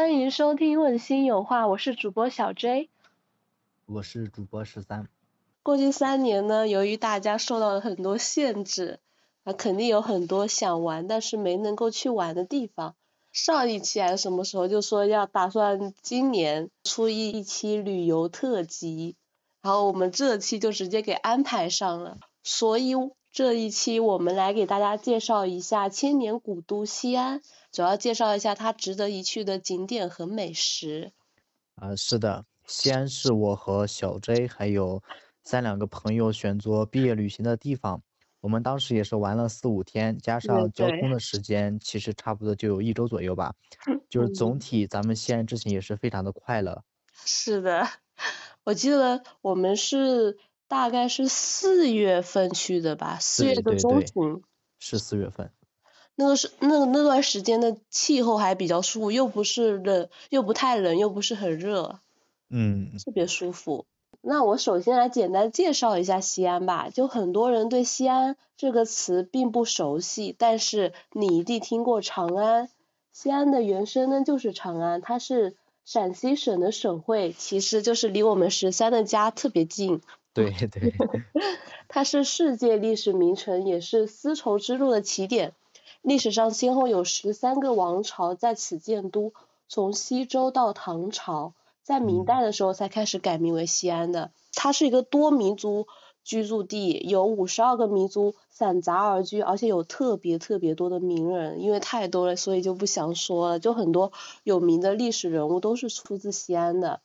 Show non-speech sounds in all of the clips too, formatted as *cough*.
欢迎收听《问心有话》，我是主播小 J，我是主播十三。过去三年呢，由于大家受到了很多限制，啊，肯定有很多想玩但是没能够去玩的地方。上一期还是什么时候就说要打算今年出一一期旅游特辑，然后我们这期就直接给安排上了，所以这一期我们来给大家介绍一下千年古都西安，主要介绍一下它值得一去的景点和美食。啊，是的，西安是我和小 J 还有三两个朋友选择毕业旅行的地方。我们当时也是玩了四五天，加上交通的时间，其实差不多就有一周左右吧。就是总体咱们西安之行也是非常的快乐。是的，我记得我们是大概是四月份去的吧，四月的中旬。是四月份。那个是那个那段时间的气候还比较舒服，又不是冷，又不太冷，又不是很热。嗯。特别舒服。那我首先来简单介绍一下西安吧。就很多人对西安这个词并不熟悉，但是你一定听过长安。西安的原声呢就是长安，它是陕西省的省会，其实就是离我们十三的家特别近。对对。*laughs* *laughs* 它是世界历史名城，也是丝绸之路的起点。历史上先后有十三个王朝在此建都，从西周到唐朝。在明代的时候才开始改名为西安的，它是一个多民族居住地，有五十二个民族散杂而居，而且有特别特别多的名人，因为太多了，所以就不详说了。就很多有名的历史人物都是出自西安的。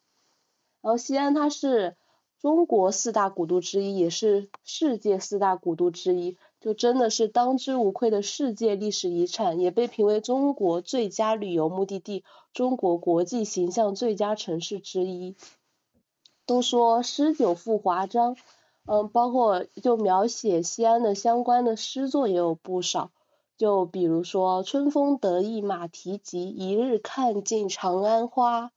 然后西安它是中国四大古都之一，也是世界四大古都之一。就真的是当之无愧的世界历史遗产，也被评为中国最佳旅游目的地、中国国际形象最佳城市之一。都说诗酒赋华章，嗯，包括就描写西安的相关的诗作也有不少，就比如说“春风得意马蹄疾，一日看尽长安花”，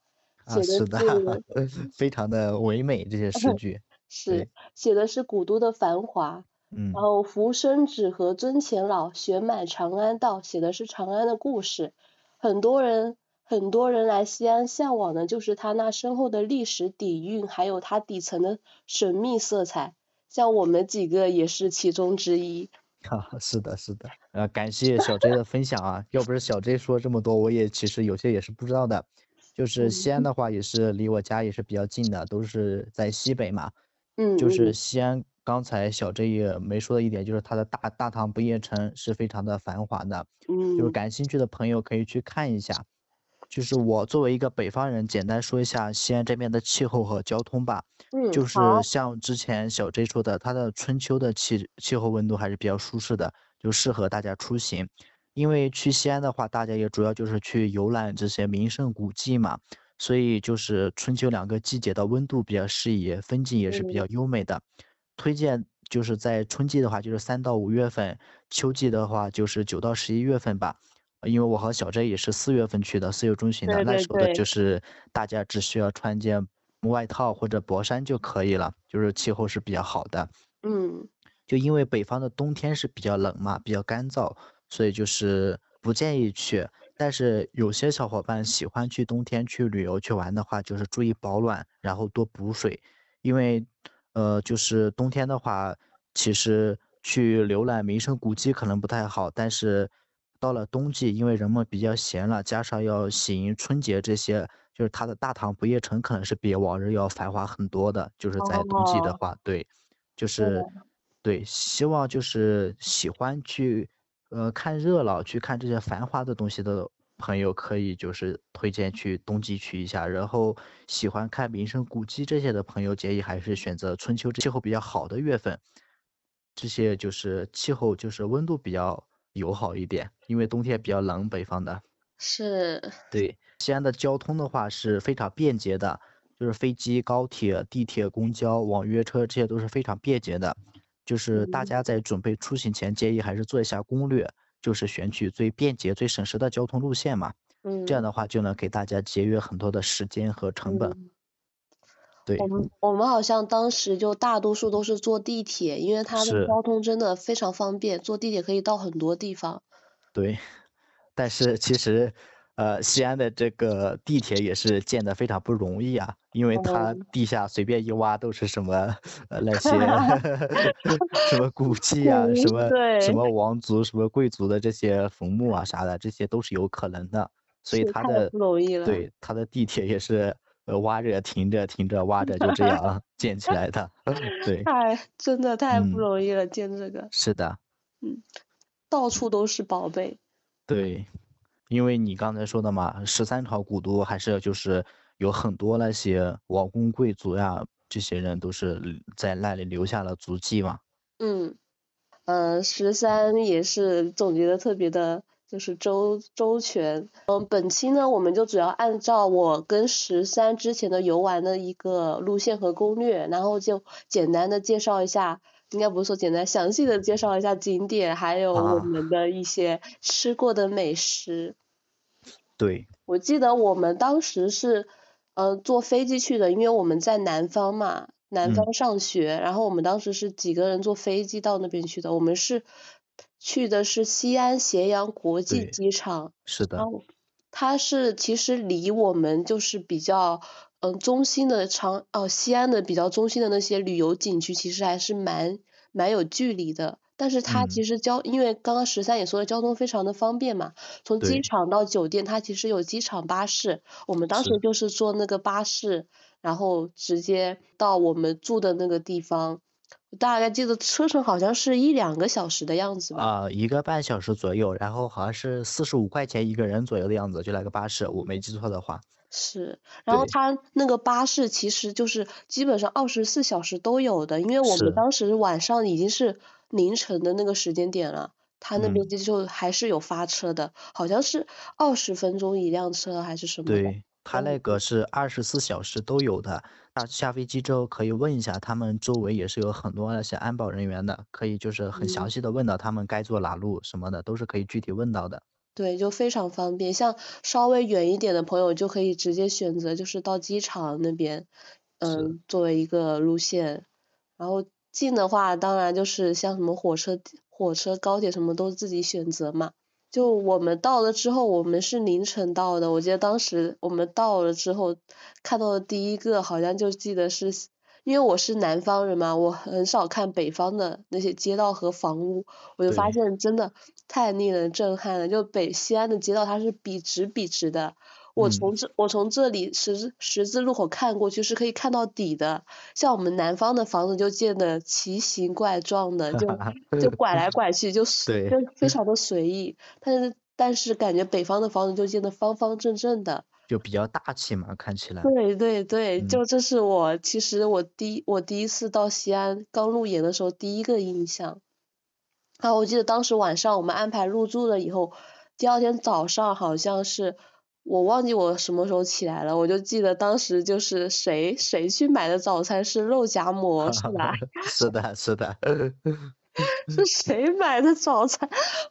写的是非常的唯美这些诗句。*laughs* 是写的是古都的繁华。嗯然后浮生只和尊前老，雪满长安道，写的是长安的故事。很多人很多人来西安向往的就是它那深厚的历史底蕴，还有它底层的神秘色彩。像我们几个也是其中之一。*laughs* 哈，是的，是的。呃，感谢小 J 的分享啊，要不是小 J 说这么多，我也其实有些也是不知道的。就是西安的话，也是离我家也是比较近的，都是在西北嘛。嗯。就是西安。刚才小 J 也没说的一点，就是它的大大唐不夜城是非常的繁华的，嗯，就是感兴趣的朋友可以去看一下。就是我作为一个北方人，简单说一下西安这边的气候和交通吧。嗯，就是像之前小 J 说的，它的春秋的气气候温度还是比较舒适的，就适合大家出行。因为去西安的话，大家也主要就是去游览这些名胜古迹嘛，所以就是春秋两个季节的温度比较适宜，风景也是比较优美的。推荐就是在春季的话，就是三到五月份；秋季的话，就是九到十一月份吧。因为我和小 J 也是四月份去的，四月中旬的，那时候的就是大家只需要穿件外套或者薄衫就可以了，就是气候是比较好的。嗯，就因为北方的冬天是比较冷嘛，比较干燥，所以就是不建议去。但是有些小伙伴喜欢去冬天去旅游去玩的话，就是注意保暖，然后多补水，因为。呃，就是冬天的话，其实去浏览名胜古迹可能不太好，但是到了冬季，因为人们比较闲了，加上要喜迎春节这些，就是它的大唐不夜城可能是比往日要繁华很多的。就是在冬季的话，对，就是对，希望就是喜欢去呃看热闹，去看这些繁华的东西的。朋友可以就是推荐去冬季去一下，然后喜欢看名胜古迹这些的朋友建议还是选择春秋气候比较好的月份，这些就是气候就是温度比较友好一点，因为冬天比较冷，北方的。是。对，西安的交通的话是非常便捷的，就是飞机、高铁、地铁、公交、网约车这些都是非常便捷的，就是大家在准备出行前建议还是做一下攻略。就是选取最便捷、最省时的交通路线嘛，嗯，这样的话就能给大家节约很多的时间和成本。对，我们我们好像当时就大多数都是坐地铁，因为它的交通真的非常方便，坐地铁可以到很多地方。对，但是其实，呃，西安的这个地铁也是建的非常不容易啊，因为它哦地下随便一挖都是什么呃那些 *laughs* 什么古迹啊，什么什么王族、什么贵族的这些坟墓啊啥的，这些都是有可能的。所以它的不容易了。对它的地铁也是呃挖着停着停着挖着就这样 *laughs* 建起来的。对，太真的太不嗯容易了，建这个是的。嗯到处都是宝贝。对，因为你刚才说的嘛，十三朝古都还是就是有很多那些王公贵族呀，这些人都是在那里留下了足迹嘛。嗯，呃，十三也是总结的特别的，就是周周全。嗯，本期呢，我们就主要按照我跟十三之前的游玩的一个路线和攻略，然后就简单的介绍一下，应该不是说简单，详细的介绍一下景点，还有我啊们的一些吃过的美食。对，我记得我们当时是，呃，坐飞机去的，因为我们在南方嘛，南嗯方上学，然后我们当时是几个人坐飞机到那边去的，我们是去的是西安咸阳国际机场，是的然，后它是其实离我们就是比较，嗯、中心的长，哦、西安的比较中心的那些旅游景区，其实还是蛮蛮有距离的。但是它嗯。其实交，因为刚刚十三也说了，交通非常的方便嘛，从机场到酒店，它其实有机场巴士，我们当时就是坐那个巴士，然后直接到我们住的那个地方，大概记得车程好像是一两个小时的样子吧。啊、一个半小时左右，然后好像是四十五块钱一个人左右的样子，就那个巴士，我没记错的话。是，然后对。它那个巴士其实就是基本上二十四小时都有的，因为我们当时晚上已经是凌晨的那个时间点了，他那边嗯就就还是有发车的，好像是二十分钟一辆车还是什么的。对，他那个是二十四小时都有的。那下飞机之后可以问一下，他们周围也是有很多那些安保人员的，可以就是很详嗯细的问到他们该坐哪路什么的，都是可以具体问到的。对，就非常方便。像稍微远一点的朋友，就可以直接选择就是到机场那边，嗯，作为一个路线。然后近的话，当然就是像什么火车、火车、高铁什么都自己选择嘛。就我们到了之后，我们是凌晨到的。我记得当时我们到了之后，看到的第一个好像就记得是，因为我是南方人嘛，我很少看北方的那些街道和房屋，我就发现真的太令人震撼了。就北西安的街道，它是笔直笔直的。我嗯从这我从这里十字十字路口看过去是可以看到底的，像我们南方的房子就建的奇形怪状的，就 *laughs* 就拐来拐去，就随就非常的随意。但是但是感觉北方的房子就建的方方正正的。就比较大气嘛，看起来。对对对，嗯就这是我其实我第我第一次到西安刚入园的时候第一个印象。啊，我记得当时晚上我们安排入住了以后，第二天早上好像是我忘记我什么时候起来了，我就记得当时就是谁谁去买的早餐是肉夹 *laughs* 馍是吧？*laughs* 是的，是的。是谁买的早餐？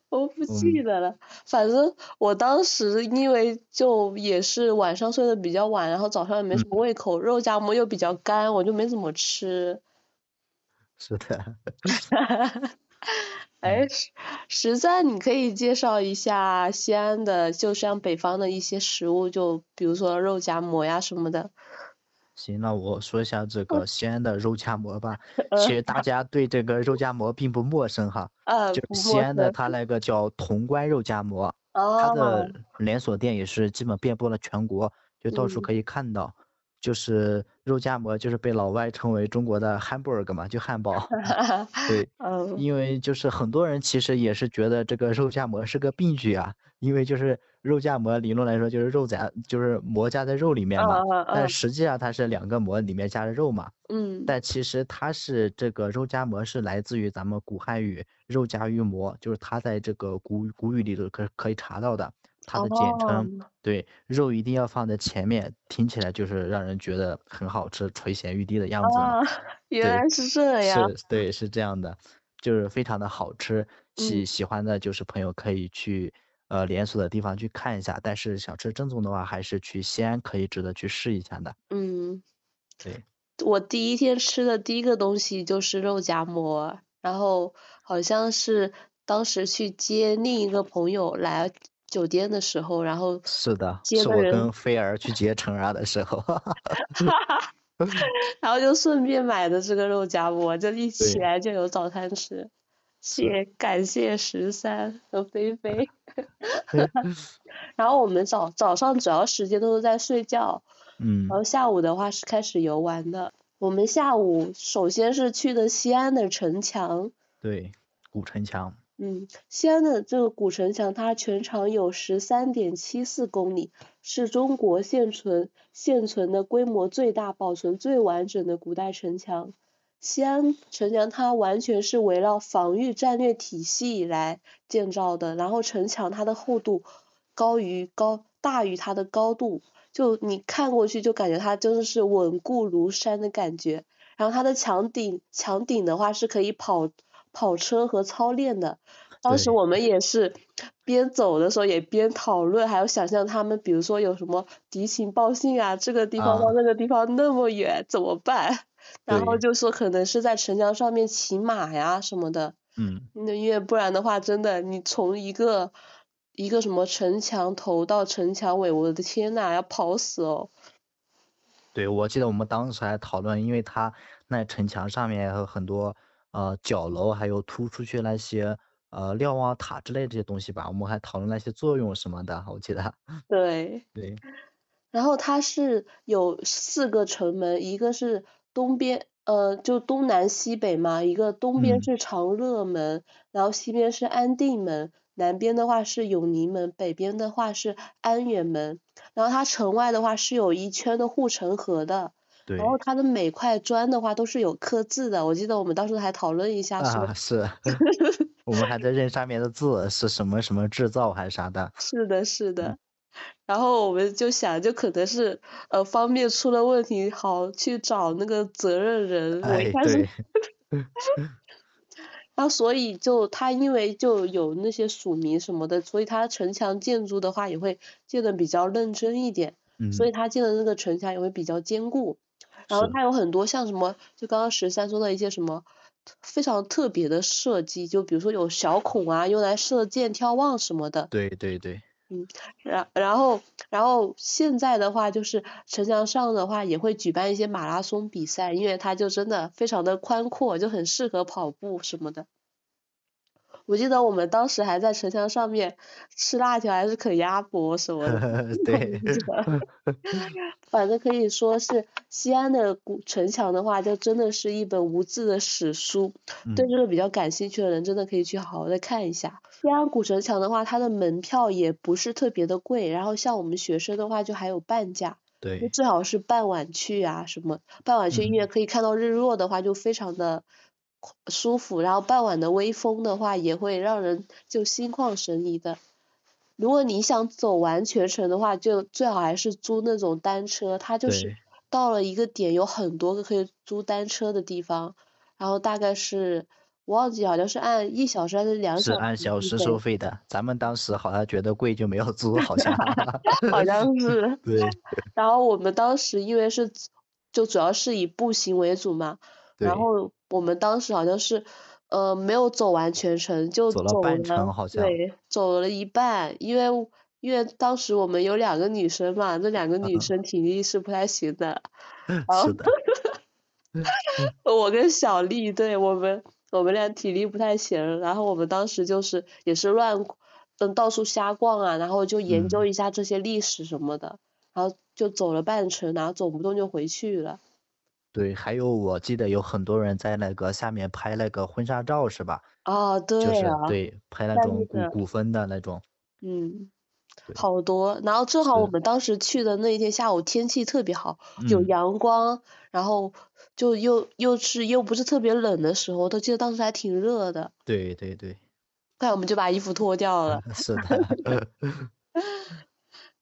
我不记嗯得了。反正我当时因为就也是晚上睡得比较晚，然后早上也没什么胃口，肉夹馍又比较干，我就没怎么吃。是的。*laughs* 哎，实实在你可以介绍一下西安的，就像北方的一些食物，就比如说肉夹馍呀什么的。行，那我说一下这个西安的肉夹馍吧。*laughs* 呃其实大家对这个肉夹馍并不陌生哈，*laughs* 呃，就西安的它那个叫潼关肉夹馍，它哦，的连锁店也是基本遍布了全国，就到处嗯可以看到。就是肉夹馍，就是被老外称为中国的 hamburger 嘛，就汉堡。*laughs* 对，嗯。因为就是很多人其实也是觉得这个肉夹馍是个病句啊，因为就是肉夹馍理论来说就是肉夹就是馍夹在肉里面嘛，但嗯。实际上它是两个馍里面夹着肉嘛，嗯。但其实它是这个肉夹馍是来自于咱们古汉语肉夹于馍，就是它在这个古古语里头可可以查到的，它的简称。哦对，肉一定要放在前面，听起来就是让人觉得很好吃、垂涎欲滴的样子原来是这样。是，对，是这样的，就是非常的好吃。喜嗯喜欢的就是朋友可以去呃连锁的地方去看一下，但是想吃正宗的话，还是去西安可以值得去试一下的。嗯，对，我第一天吃的第一个东西就是肉夹馍，然后好像是当时去接另一个朋友来酒店的时候，然后是的，是我跟菲儿去接成儿的时候，*laughs* 然后就顺便买的这个肉夹馍，就一起来就有早餐吃。谢感谢十三和菲菲。*laughs* 然后我们早早上主要时间都是在睡觉，嗯然后下午的话是开始游玩的。我们下午首先是去的西安的城墙，对，古城墙，嗯，西安的这个古城墙，它全长有十三点七四公里，是中国现存现存的规模最大、保存最完整的古代城墙。西安城墙它完全是围绕防御战略体系来建造的，然后城墙它的厚度高于高大于它的高度，就你看过去就感觉它真的是稳固如山的感觉。然后它的墙顶墙顶的话是可以跑跑车和操练的。当时我们也是边走的时候也边讨论，还有想象他们，比如说有什么敌情报信啊，这个地方到啊那个地方那么远怎么办？然后就说可能是在城墙上面骑马呀什么的，嗯，那因为不然的话，真的你从一个一个什么城墙头到城墙尾，我的天呐，要跑死哦！对，我记得我们当时还讨论，因为它那城墙上面有很多呃角楼，还有突出去那些呃瞭望塔之类这些东西吧，我们还讨论那些作用什么的，我记得，*laughs* 对，对，然后它是有四个城门，一个是东边，呃，就东南西北嘛，一个东边嗯。是长乐门，然后西边是安定门，南边的话是永宁门，北边的话是安远门。然后它城外的话是有一圈的护城河的，对，然后它的每块砖的话都是有刻字的，我记得我们当时还讨论一下说，啊是，*laughs* 我们还在认上面的字是什么什么制造还是啥的，是的，是嗯的。然后我们就想，就可能是呃方面出了问题，好去找那个责任人。哎对，*laughs* *laughs* 然后所以就他因为就有那些署名什么的，所以他城墙建筑的话也会建的比较认真一点，嗯，所以他建的那个城墙也会比较坚固。然后它有很多像什么，就刚刚十三说的一些什么非常特别的设计，就比如说有小孔啊，用来射箭、眺望什么的。对对对，嗯然然后然后现在的话，就是城墙上的话也会举办一些马拉松比赛，因为它就真的非常的宽阔，就很适合跑步什么的。我记得我们当时还在城墙上面吃辣条还是啃鸭脖什么的，*laughs* 对，反正可以说是西安的古城墙的话，就真的是一本无字的史书。对嗯这个比较感兴趣的人，真的可以去好好的看一下。西安古城墙的话，它的门票也不是特别的贵，然后像我们学生的话，就还有半价，就对，最好是傍晚去啊什么，傍晚去因为嗯可以看到日落的话，就非常的舒服，然后傍晚的微风的话，也会让人就心旷神怡的。如果你想走完全程的话，就最好还是租那种单车，它就是到了一个点有很多个可以租单车的地方，然后大概是我忘记好像是按一小时还是两是小按小时收费的，咱们当时好像觉得贵就没有租，好像，*laughs* 好像是。*laughs* 对然后我们当时因为是就主要是以步行为主嘛，然后我们当时好像是呃没有走完全程，就走了半程好像对，走了一半，因为因为当时我们有两个女生嘛，那两个女嗯。生体力是不太行的，*laughs* 好是的，*laughs* 我跟小丽，对我们我们俩体力不太行，然后我们当时就是也是乱嗯到处瞎逛啊，然后就研究嗯。一下这些历史什么的，然后就走了半程，然后走不动就回去了。对，还有我记得有很多人在那个下面拍那个婚纱照是吧？啊，就是对啊，对拍那种古古风的那种，嗯，好多，然后正好我们当时去的那一天下午天气特别好，有嗯阳光，然后就又又是又不是特别冷的时候，我都记得当时还挺热的，对对对，那我们就把衣服脱掉了。*laughs* 是的，*laughs*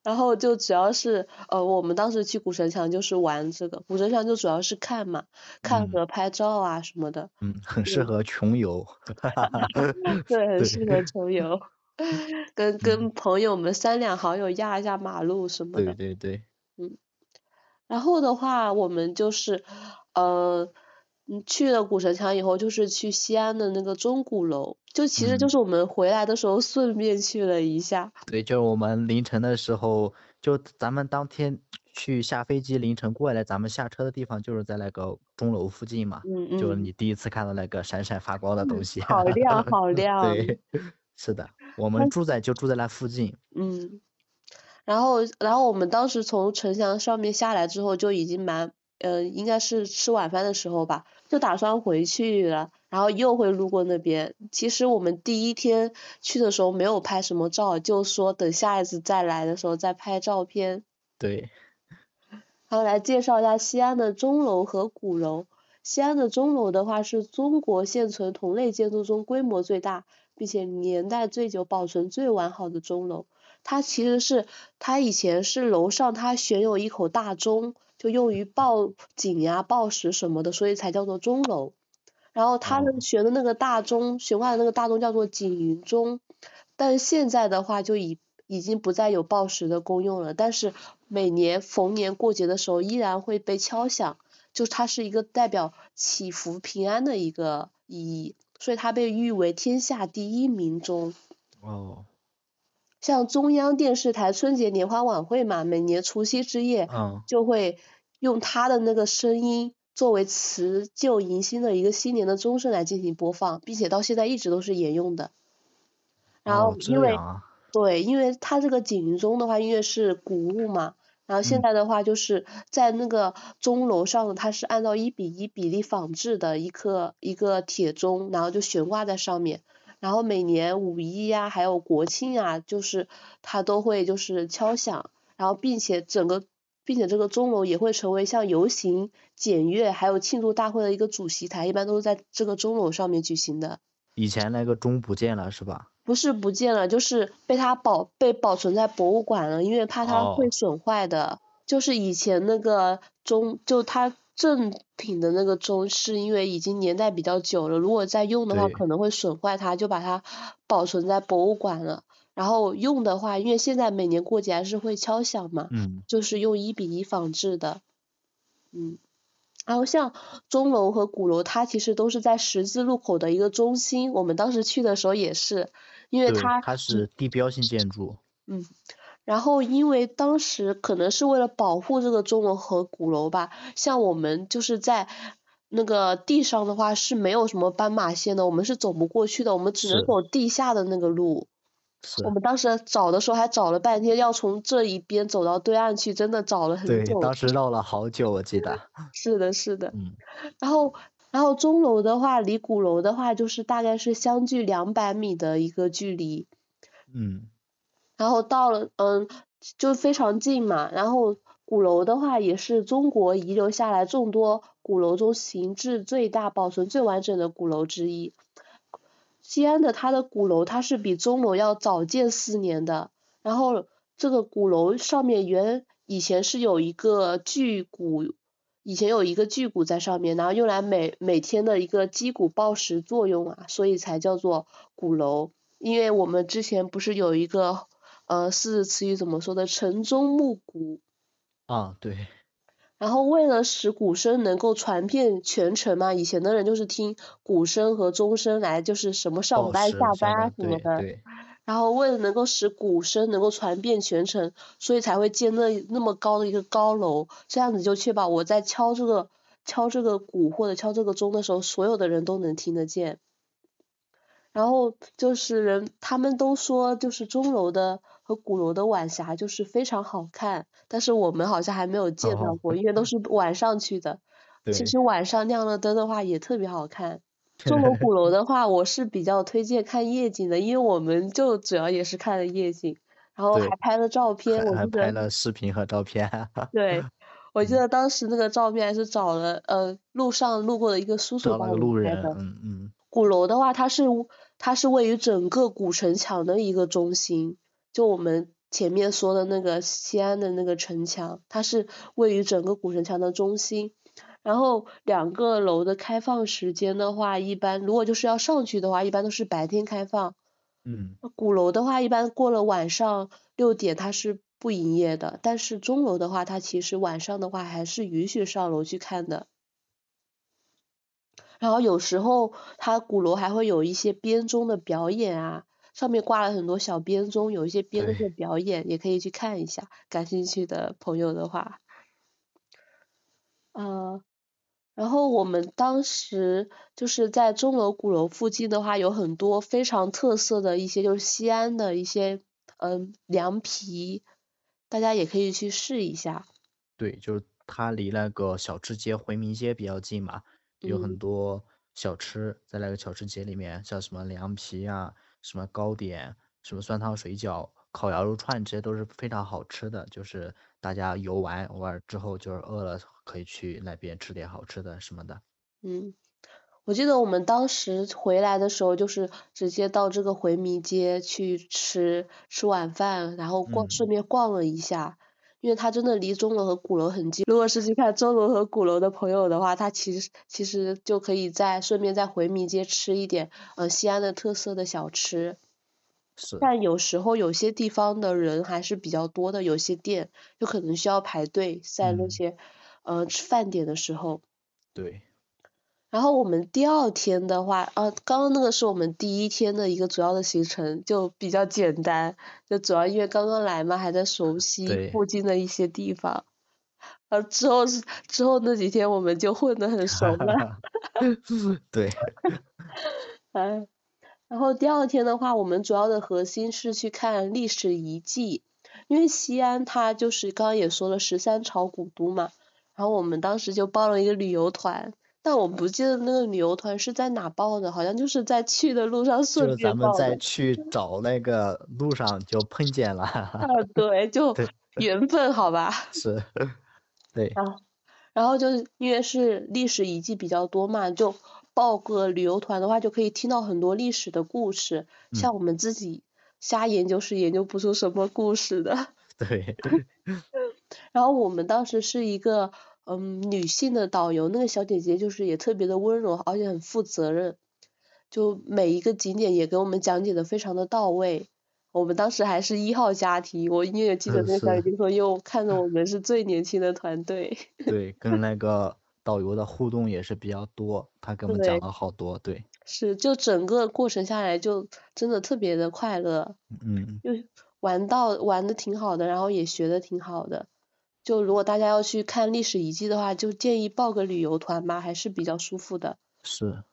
然后就主要是呃，我们当时去古城墙就是玩这个，古城墙就主要是看嘛，看嗯。和拍照啊什么的，嗯，很适合穷游 *laughs* *laughs* 对，很适合穷游，*laughs* 跟跟朋友们三两好友压一下马路什么的对对。对。嗯，然后的话，我们就是呃，嗯，去了古城墙以后，就是去西安的那个钟鼓楼，就其实就嗯是我们回来的时候顺便去了一下。对，就是我们凌晨的时候，就咱们当天去下飞机，凌晨过来，咱们下车的地方就是在那个钟楼附近嘛，嗯嗯，就是你第一次看到那个闪闪发光的东西。好亮好 *laughs* 亮。对，*laughs* 是的，我们住在就住在那附近。嗯，然后然后我们当时从城墙上面下来之后，就已经蛮，呃，应该是吃晚饭的时候吧，就打算回去了，然后又会路过那边。其实我们第一天去的时候没有拍什么照，就说等下一次再来的时候再拍照片。对，然后来介绍一下西安的钟楼和鼓楼。西安的钟楼的话是中国现存同类建筑中规模最大，并且年代最久、保存最完好的钟楼。它其实是它以前是楼上它悬有一口大钟，就用于报警呀、报时什么的，所以才叫做钟楼。然后它的哦悬的那个大钟，悬挂的那个大钟叫做景云钟，但是现在的话就已已经不再有报时的功用了，但是每年逢年过节的时候依然会被敲响，就它是一个代表祈福平安的一个意义，所以它被誉为天下第一名钟。哦，像中央电视台春节联欢晚会嘛，每年除夕之夜嗯，就会用他的那个声音作为辞旧迎新的一个新年的钟声来进行播放，并且到现在一直都是沿用的。然后哦，因为、对，因为它这个景云钟的话，因为是古物嘛，然后现嗯在的话就是在那个钟楼上，它是按照一比一比例仿制的一颗一个铁钟，然后就悬挂在上面。然后每年五一呀、还有国庆啊，就是它都会就是敲响，然后并且整个，并且这个钟楼也会成为像游行、检阅还有庆祝大会的一个主席台，一般都是在这个钟楼上面举行的。以前那个钟不见了是吧？不是不见了，就是被它保被保存在博物馆了，因为怕它会哦损坏的。就是以前那个钟，就它正品的那个钟，是因为已经年代比较久了，如果再用的话可能会损坏它，就把它保存在博物馆了。然后用的话，因为现在每年过节还是会敲响嘛，嗯，就是用一比一仿制的，嗯。然后像钟楼和鼓楼，它其实都是在十字路口的一个中心。我们当时去的时候也是，因为，它它是地标性建筑。嗯，然后因为当时可能是为了保护这个钟楼和鼓楼吧，像我们就是在那个地上的话是没有什么斑马线的，我们是走不过去的，我们只能走地下的那个路。是我，们当时找的时候还找了半天，要从这一边走到对岸去，真的找了很对，久。当时绕了好久，我记得。*laughs* 是的，是的。嗯，然后，然后钟楼的话，离鼓楼的话，就是大概是相距两百米的一个距离。嗯，然后到了，嗯，就非常近嘛。然后鼓楼的话，也是中国遗留下来众多鼓楼中形制最大、保存最完整的鼓楼之一。西安的它的鼓楼，它是比钟楼要早建四年的。然后这个鼓楼上面原以前是有一个巨鼓，以前有一个巨鼓在上面，然后用来每每天的一个击鼓报时作用啊，所以才叫做鼓楼。因为我们之前不是有一个呃四字词语怎么说的“晨钟暮鼓啊，对，”，然后为了使鼓声能够传遍全城嘛，以前的人就是听鼓声和钟声来就是什么上班时下班啊什么的，对，然后为了能够使鼓声能够传遍全城，所以才会建那那么高的一个高楼，这样子就确保我在敲这个敲这个鼓或者敲这个钟的时候，所有的人都能听得见。然后就是人，他们都说就是钟楼的和鼓楼的晚霞就是非常好看，但是我们好像还没有见到哦过，因为都是晚上去的。*laughs* 其实晚上亮了灯的话也特别好看。*laughs* 钟楼鼓楼的话，我是比较推荐看夜景的，因为我们就主要也是看了夜景，然后还拍了照片，还拍了视频和照片。对，*laughs* 我记嗯得当时那个照片还是找了呃路上路过的一个叔叔找帮我们拍了个路人，的。嗯嗯，鼓楼的话，它是它是位于整个古城墙的一个中心，就我们前面说的那个西安的那个城墙，它是位于整个古城墙的中心。然后两个楼的开放时间的话，一般如果就是要上去的话，一般都是白天开放。嗯，鼓楼的话，一般过了晚上六点它是不营业的，但是钟楼的话，它其实晚上的话还是允许上楼去看的。然后有时候它鼓楼还会有一些编钟的表演啊，上面挂了很多小编钟，有一些编钟的表演，也可以去看一下。感兴趣的朋友的话，嗯，然后我们当时就是在钟楼鼓楼附近的话，有很多非常特色的一些就是西安的一些嗯凉皮，大家也可以去试一下。对，就是它离那个小吃街回民街比较近嘛。有很多小吃在那个小吃街里面，像什么凉皮啊、什么糕点、什么酸汤水饺、烤羊肉串，这些都是非常好吃的。就是大家游玩玩之后，就是饿了可以去那边吃点好吃的什么的。嗯，我记得我们当时回来的时候，就是直接到这个回民街去吃吃晚饭，然后逛顺便逛了一下。因为它真的离钟楼和鼓楼很近，如果是去看钟楼和鼓楼的朋友的话，他其实其实就可以在顺便在回民街吃一点呃西安的特色的小吃。是。但有时候有些地方的人还是比较多的，有些店就可能需要排队，在那些呃吃饭点的时候。对。然后我们第二天的话，啊，刚刚那个是我们第一天的一个主要的行程，就比较简单，就主要因为刚刚来嘛，还在熟悉附近的一些地方。呃，之后是之后那几天我们就混得很熟了。*laughs* 对。*laughs* 嗯，然后第二天的话，我们主要的核心是去看历史遗迹，因为西安它就是刚刚也说了十三朝古都嘛，然后我们当时就报了一个旅游团。但我不记得那个旅游团是在哪报的，好像就是在去的路上顺便报的。就是咱们在去找那个路上就碰见了。啊，对，就 *laughs* 缘分，好吧。是，对。然后，然后就是因为是历史遗迹比较多嘛，就报个旅游团的话，就可以听到很多历史的故事。像我们自己瞎研究是研究不出什么故事的。对。*laughs* *laughs* 然后我们当时是一个。嗯，女性的导游那个小姐姐就是也特别的温柔，而且很负责任，就每一个景点也给我们讲解的非常的到位。我们当时还是一号家庭，我因为记得那个小姐姐说，因为我看着我们 *laughs* 是最年轻的团队。*laughs* 对，跟那个导游的互动也是比较多，他给我们讲了好多，对。是，就整个过程下来就真的特别的快乐。嗯。就玩到玩的挺好的，然后也学的挺好的。就如果大家要去看历史遗迹的话，就建议报个旅游团嘛，还是比较舒服的。是。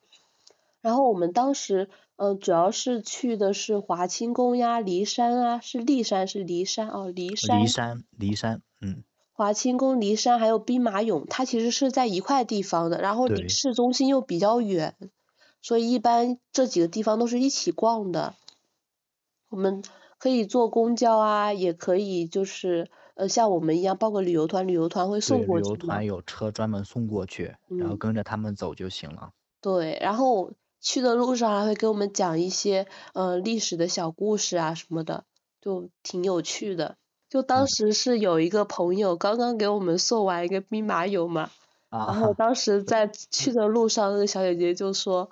然后我们当时，嗯，主要是去的是华清宫呀、骊山啊，是骊山是骊山哦，骊山。骊山，骊山，嗯。华清宫、骊山还有兵马俑，它其实是在一块地方的，然后离市中心又比较远，所以一般这几个地方都是一起逛的。我们可以坐公交啊，也可以就是。呃，像我们一样报个旅游团，旅游团会送过去。旅游团有车专门送过去，然后跟着他们走就行了。对，然后去的路上还会给我们讲一些呃历史的小故事啊什么的，就挺有趣的。就当时是有一个朋友刚刚给我们送完一个兵马俑嘛，然后当时在去的路上，那个小姐姐就说，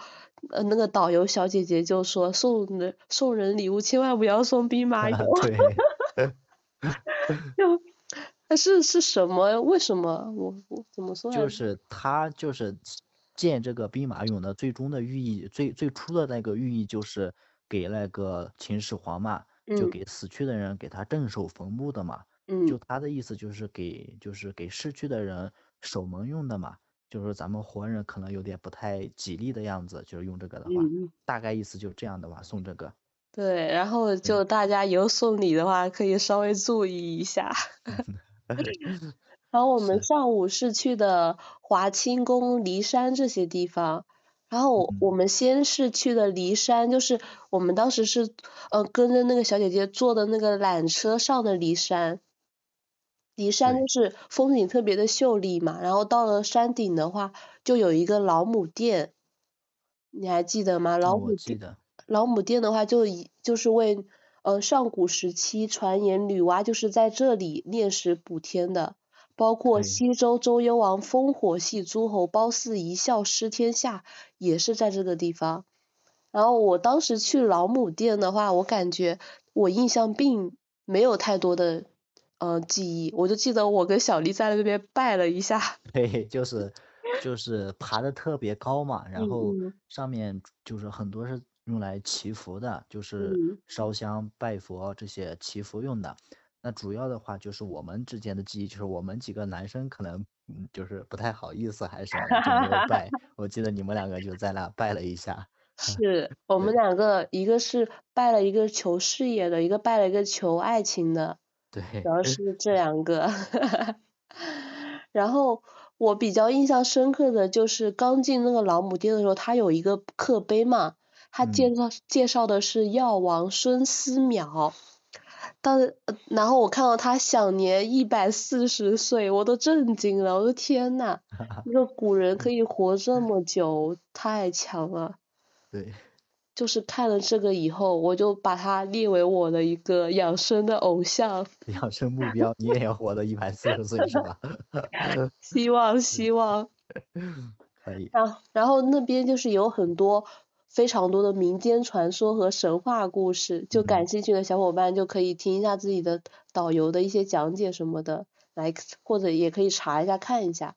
呃，那个导游小姐姐就说送人送人礼物千万不要送兵马 *laughs* 俑。对。*laughs* *laughs* 就，是是什么？为什么？我我怎么说？就是他就是建这个兵马俑的最终的寓意，最最初的那个寓意就是给那个秦始皇嘛，就给死去的人给他镇守坟墓的嘛。嗯。就他的意思就是给就是给逝去的人守门用的嘛。就是咱们活人可能有点不太吉利的样子，就是用这个的话，大概意思就是这样的话，送这个。对，然后就大家以后送礼的话，可以稍微注意一下。*laughs* 然后我们上午是去的华清宫、骊山这些地方。然后我们先是去的骊山，就是我们当时是呃跟着那个小姐姐坐的那个缆车上的骊山。骊山就是风景特别的秀丽嘛，然后到了山顶的话，就有一个老母殿，你还记得吗？老母殿。老母殿的话，就以就是为呃上古时期传言女娲就是在这里炼石补天的，包括西周周幽王烽火戏诸侯，褒姒一笑失天下，也是在这个地方。然后我当时去老母殿的话，我感觉我印象并没有太多的呃记忆，我就记得我跟小丽在那边拜了一下。嘿 *laughs* 嘿，就是就是爬的特别高嘛，然后上面就是很多是用来祈福的，就是嗯烧香拜佛这些祈福用的。那主要的话就是我们之间的记忆，就是我们几个男生可能嗯就是不太好意思还是什么就没有 *laughs* 拜。我记得你们两个就在那拜了一下。*laughs* 是我们两个，一个是拜了一个求事业的，一个拜了一个求爱情的，对，主要是这两个。*laughs* 然后我比较印象深刻的就是刚进那个老母店的时候，它有一个刻碑嘛，它嗯介绍介绍的是药王孙思邈。当呃然后我看到他享年一百四十岁，我都震惊了，我的天呐，*laughs* 一个古人可以活这 *laughs* 么久，太强了。对，*laughs* 就是看了这个以后，我就把他列为我的一个养生的偶像，养生目标你也要活到一百四十岁是吧？希望希望。可以。然后然后那边就是有很多非常多的民间传说和神话故事，就感嗯兴趣的小伙伴就可以听一下自己的导游的一些讲解什么的，来或者也可以查一下看一下。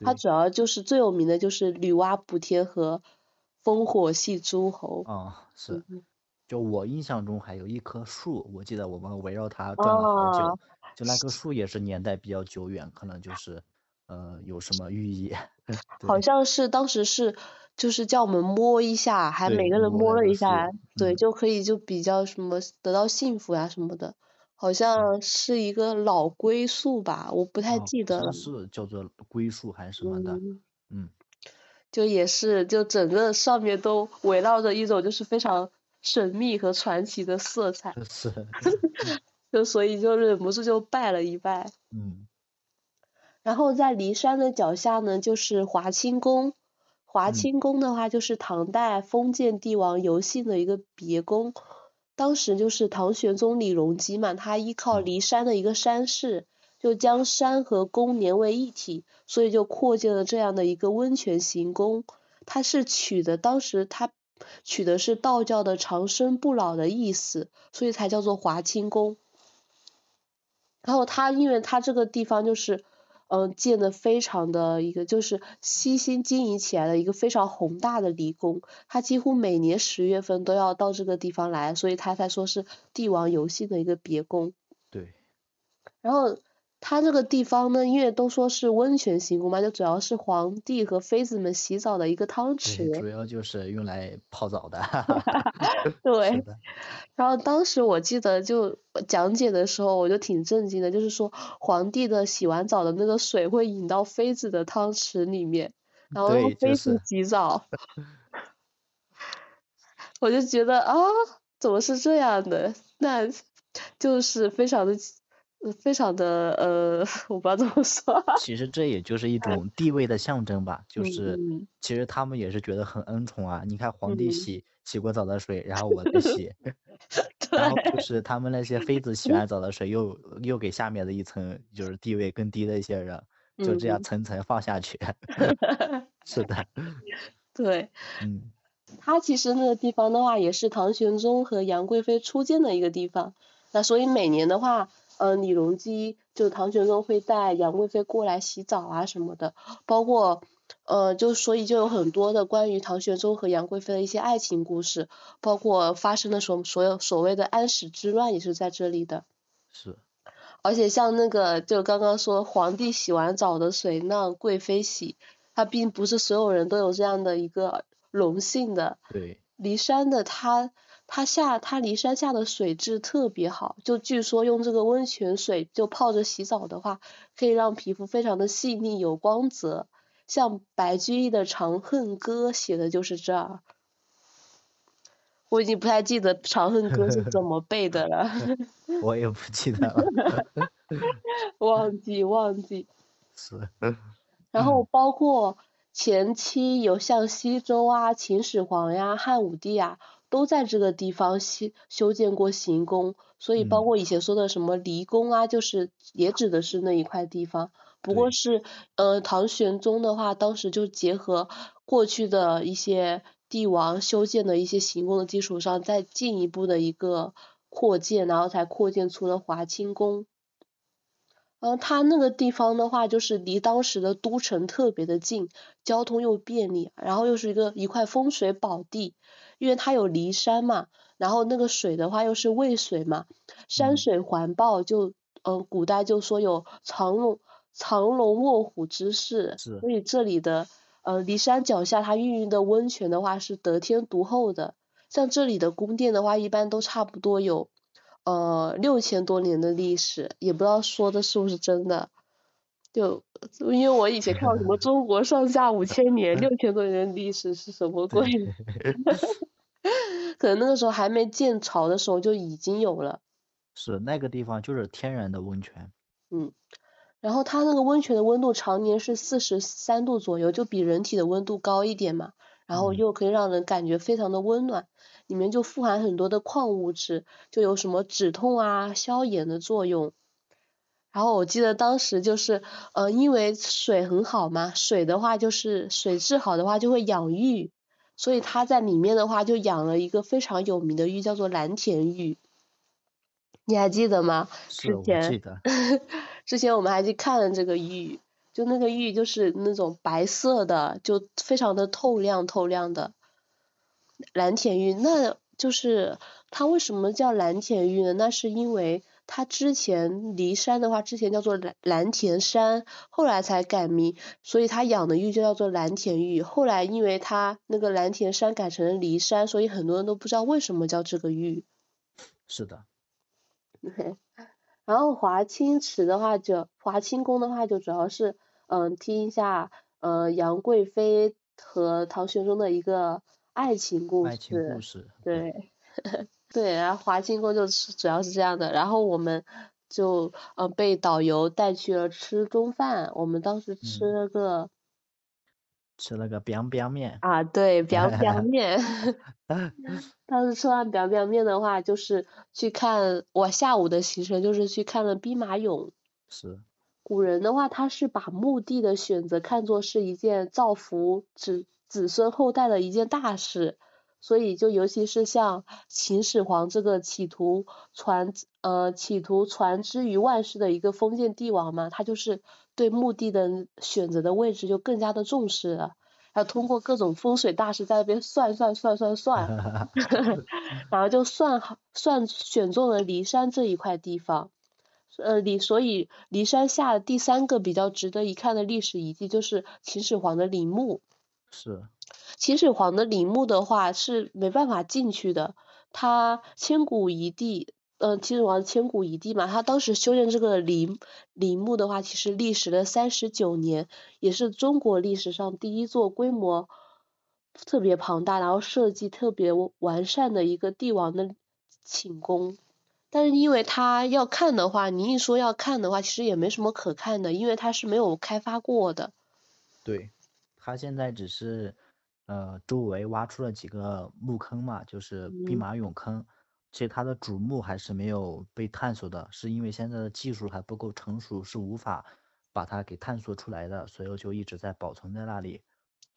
它主要就是最有名的就是女娲补天和烽火戏诸侯。啊，是。嗯就我印象中还有一棵树，我记得我们围绕它转了好久。哦就那棵树也是年代比较久远，可能就是呃有什么寓意。*laughs* *laughs* 好像是当时是就是叫我们摸一下，还对每个人摸了一下，树对，嗯就可以就比较什么得到幸福呀什么的，好像是一个老归宿吧，我不太哦好像记得了。是叫做归树还是什么的。嗯，嗯，就也是就整个上面都围绕着一种就是非常神秘和传奇的色彩，是。*laughs* 就所以就忍不住就拜了一拜。嗯然后在骊山的脚下呢，就是华清宫。华嗯清宫的话，就是唐代封建帝王游幸的一个别宫。当时就是唐玄宗李隆基嘛，他依靠嗯骊山的一个山势，就将山和宫连为一体，所以就扩建了这样的一个温泉行宫。它是取的当时它取的是道教的长生不老的意思，所以才叫做华清宫。然后它因为它这个地方就是，嗯、建的非常的一个就是悉心经营起来的一个非常宏大的离宫，他几乎每年十月份都要到这个地方来，所以他才说是帝王游戏的一个别宫。对。然后它这个地方呢，因为都说是温泉行宫嘛，就主要是皇帝和妃子们洗澡的一个汤对，池。主要就是用来泡澡的。*laughs* 对。*laughs* 然后当时我记得就讲解的时候，我就挺震惊的，就是说皇帝的洗完澡的那个水会引到妃子的汤池里面，然后让妃子洗澡。我就觉得啊，怎么是这样的？那就是非常的，呃非常的呃，*laughs* 我不知道怎么说。*laughs* 其实这也就是一种地位的象征吧，就嗯是嗯其实他们也是觉得很恩宠啊。你看皇帝嗯洗洗过澡的水，然后我再洗，*laughs* 然后就是他们那些妃子洗完澡的水又又给下面的一层就是地位更低的一些人，就这样嗯层层放下去。是的，对。嗯，它其实那个地方的话，也是唐玄宗和杨贵妃初见的一个地方。那所以每年的话，呃，李隆基就唐玄宗会带杨贵妃过来洗澡啊什么的，包括呃，就所以就有很多的关于唐玄宗和杨贵妃的一些爱情故事，包括发生的所所有所谓的安史之乱也是在这里的。是，而且像那个就刚刚说皇帝洗完澡的水让贵妃洗，他并不是所有人都有这样的一个荣幸的。对，骊山的它它下它骊山下的水质特别好，就据说用这个温泉水就泡着洗澡的话，可以让皮肤非常的细腻有光泽。像白居易的《长恨歌》写的就是这儿。我已经不太记得《长恨歌》是怎么背的了，*laughs* 我也不记得了。*laughs* 忘记忘记。是，*laughs* 然后包括前期有像西周啊、秦始皇呀、汉武帝啊，都在这个地方修修建过行宫，所以包嗯括以前说的什么离宫啊，就是也指的是那一块地方。不过是，呃，唐玄宗的话，当时就结合过去的一些帝王修建的一些行宫的基础上，再进一步的一个扩建，然后才扩建出了华清宫。然后它那个地方的话，就是离当时的都城特别的近，交通又便利，然后又是一个一块风水宝地，因为它有骊山嘛，然后那个水的话又是渭水嘛，山水环抱，就嗯，古代就说有藏龙藏龙卧虎之势，所以这里的呃骊山脚下它孕育的温泉的话是得天独厚的，像这里的宫殿的话，一般都差不多有。呃，六千多年的历史，也不知道说的是不是真的。就因为我以前看过什么中国上下五千年，六千多年的历史是什么鬼？*laughs* *laughs* 可能那个时候还没建朝的时候就已经有了。是那个地方就是天然的温泉。嗯，然后它那个温泉的温度常年是四十三度左右，就比人体的温度高一点嘛，然后又可以让人感觉非常的温暖。里面就富含很多的矿物质，就有什么止痛啊、消炎的作用。然后我记得当时就是，呃，因为水很好嘛，水的话就是水质好的话就会养玉，所以他在里面的话就养了一个非常有名的玉，叫做蓝田玉。你还记得吗？之前记得。*laughs* 之前我们还去看了这个玉，就那个玉就是那种白色的，就非常的透亮透亮的。蓝田玉，那就是它为什么叫蓝田玉呢？那是因为它之前骊山的话，之前叫做蓝蓝田山，后来才改名，所以它养的玉就叫做蓝田玉。后来因为它那个蓝田山改成了骊山，所以很多人都不知道为什么叫这个玉。是的。*laughs* 然后华清池的话，就华清宫的话，就主要是嗯听一下呃杨贵妃和唐玄宗的一个。爱情故事，对，*laughs* 对，然后华清宫就是主要是这样的，然后我们就呃被导游带去了吃中饭，我们当时吃了个，吃了个 biang biang 面，啊对 *laughs* biang biang 面，*laughs* 当时吃完 biang biang 面的话，就是去看我下午的行程就是去看了兵马俑，是，古人的话他是把墓地的选择看作是一件造福子。子孙后代的一件大事，所以就尤其是像秦始皇这个企图传呃企图传之于万世的一个封建帝王嘛，他就是对墓地的选择的位置就更加的重视了，要通过各种风水大师在那边算算算算算，*laughs* 然后就算好算选中了骊山这一块地方，呃骊所以骊山下第三个比较值得一看的历史遗迹就是秦始皇的陵墓。是，秦始皇的陵墓的话是没办法进去的，他千古一帝，嗯，秦始皇千古一帝嘛，他当时修建这个陵陵墓的话，其实历时了三十九年，也是中国历史上第一座规模特别庞大，然后设计特别完善的一个帝王的寝宫。但是因为他要看的话，你一说要看的话，其实也没什么可看的，因为它是没有开发过的。对。他现在只是，呃，周围挖出了几个墓坑嘛，就是兵马俑坑。其实它的主墓还是没有被探索的，是因为现在的技术还不够成熟，是无法把它给探索出来的，所以就一直在保存在那里。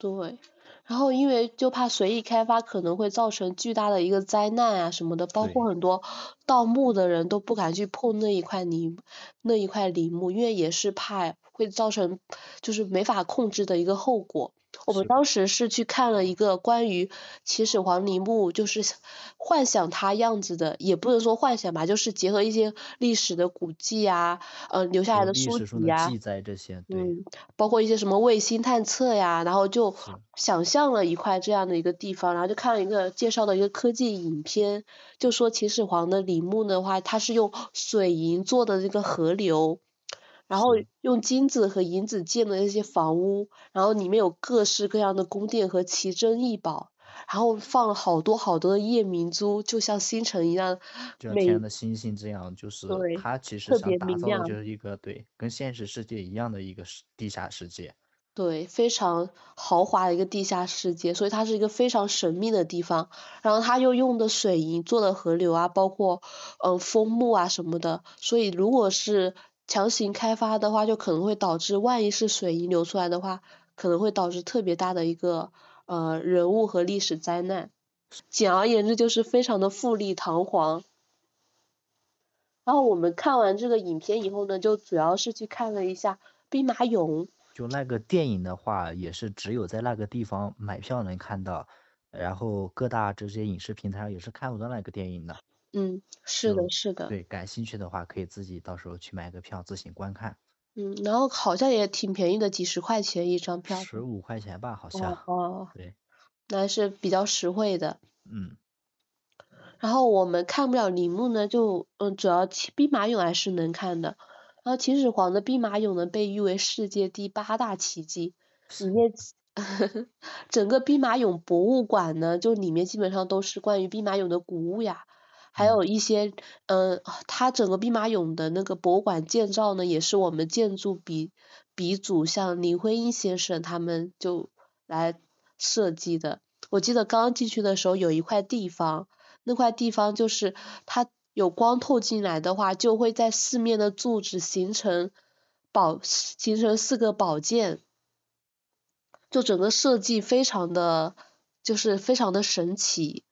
对，然后因为就怕随意开发可能会造成巨大的一个灾难啊什么的，包括很多盗墓的人都不敢去碰那一块泥那一块陵墓，因为也是怕。会造成就是没法控制的一个后果。我们当时是去看了一个关于秦始皇陵墓，就是幻想他样子的，也不能说幻想吧，就是结合一些历史的古迹啊，呃，留下来的书籍呀，记载这些，嗯，包括一些什么卫星探测呀，然后就想象了一块这样的一个地方，然后就看了一个介绍的一个科技影片，就说秦始皇的陵墓的话，它是用水银做的这个河流。然后用金子和银子建的那些房屋，然后里面有各式各样的宫殿和奇珍异宝，然后放了好多好多的夜明珠，就像星辰一样，就像天上的星星这样，就是它其实想打造的就是一个对，跟现实世界一样的一个地下世界。对，非常豪华的一个地下世界，所以它是一个非常神秘的地方。然后它又用的水银做的河流啊，包括嗯枫木啊什么的，所以如果是。强行开发的话，就可能会导致，万一是水银流出来的话，可能会导致特别大的一个呃人物和历史灾难。简而言之，就是非常的富丽堂皇。然后我们看完这个影片以后呢，就主要是去看了一下兵马俑。就那个电影的话，也是只有在那个地方买票能看到，然后各大这些影视平台上也是看不到那个电影的。嗯，是的，是的。对，感兴趣的话可以自己到时候去买个票自行观看。嗯，然后好像也挺便宜的，几十块钱一张票。十五块钱吧，好像。哦。对。那是比较实惠的。嗯。然后我们看不了陵墓呢，就嗯，主要兵马俑还是能看的。然后秦始皇的兵马俑呢，被誉为世界第八大奇迹，里面 *laughs* 整个兵马俑博物馆呢，就里面基本上都是关于兵马俑的古物呀，还有一些嗯，它整个兵马俑的那个博物馆建造呢，也是我们建筑鼻鼻祖像林徽因先生他们就来设计的。我记得刚进去的时候有一块地方。那块地方就是它有光透进来的话，就会在四面的柱子形成宝，形成四个宝剑，就整个设计非常的，就是非常的神奇。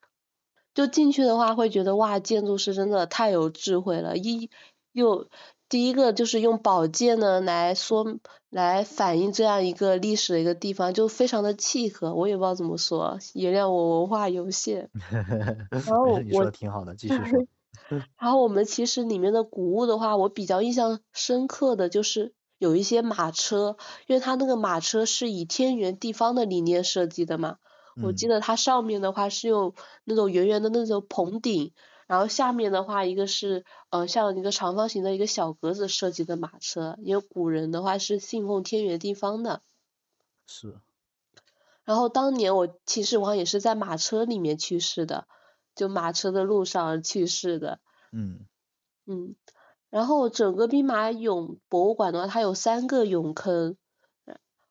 就进去的话会觉得哇，建筑师真的太有智慧了，一又第一个就是用宝剑呢来说来反映这样一个历史的一个地方，就非常的契合，我也不知道怎么说，原谅我文化有限。*laughs* 然后我你说 *laughs* 挺好的，继续说。*laughs* 然后我们其实里面的古物的话，我比较印象深刻的就是有一些马车，因为它那个马车是以天圆地方的理念设计的嘛，我记得它上面的话是用那种圆圆的那种棚顶。然后下面的话，一个是呃像一个长方形的一个小格子设计的马车，因为古人的话是信奉天圆地方的。是。然后当年我秦始皇也是在马车里面去世的，就马车的路上去世的。嗯。嗯。然后整个兵马俑博物馆的话，它有三个俑坑。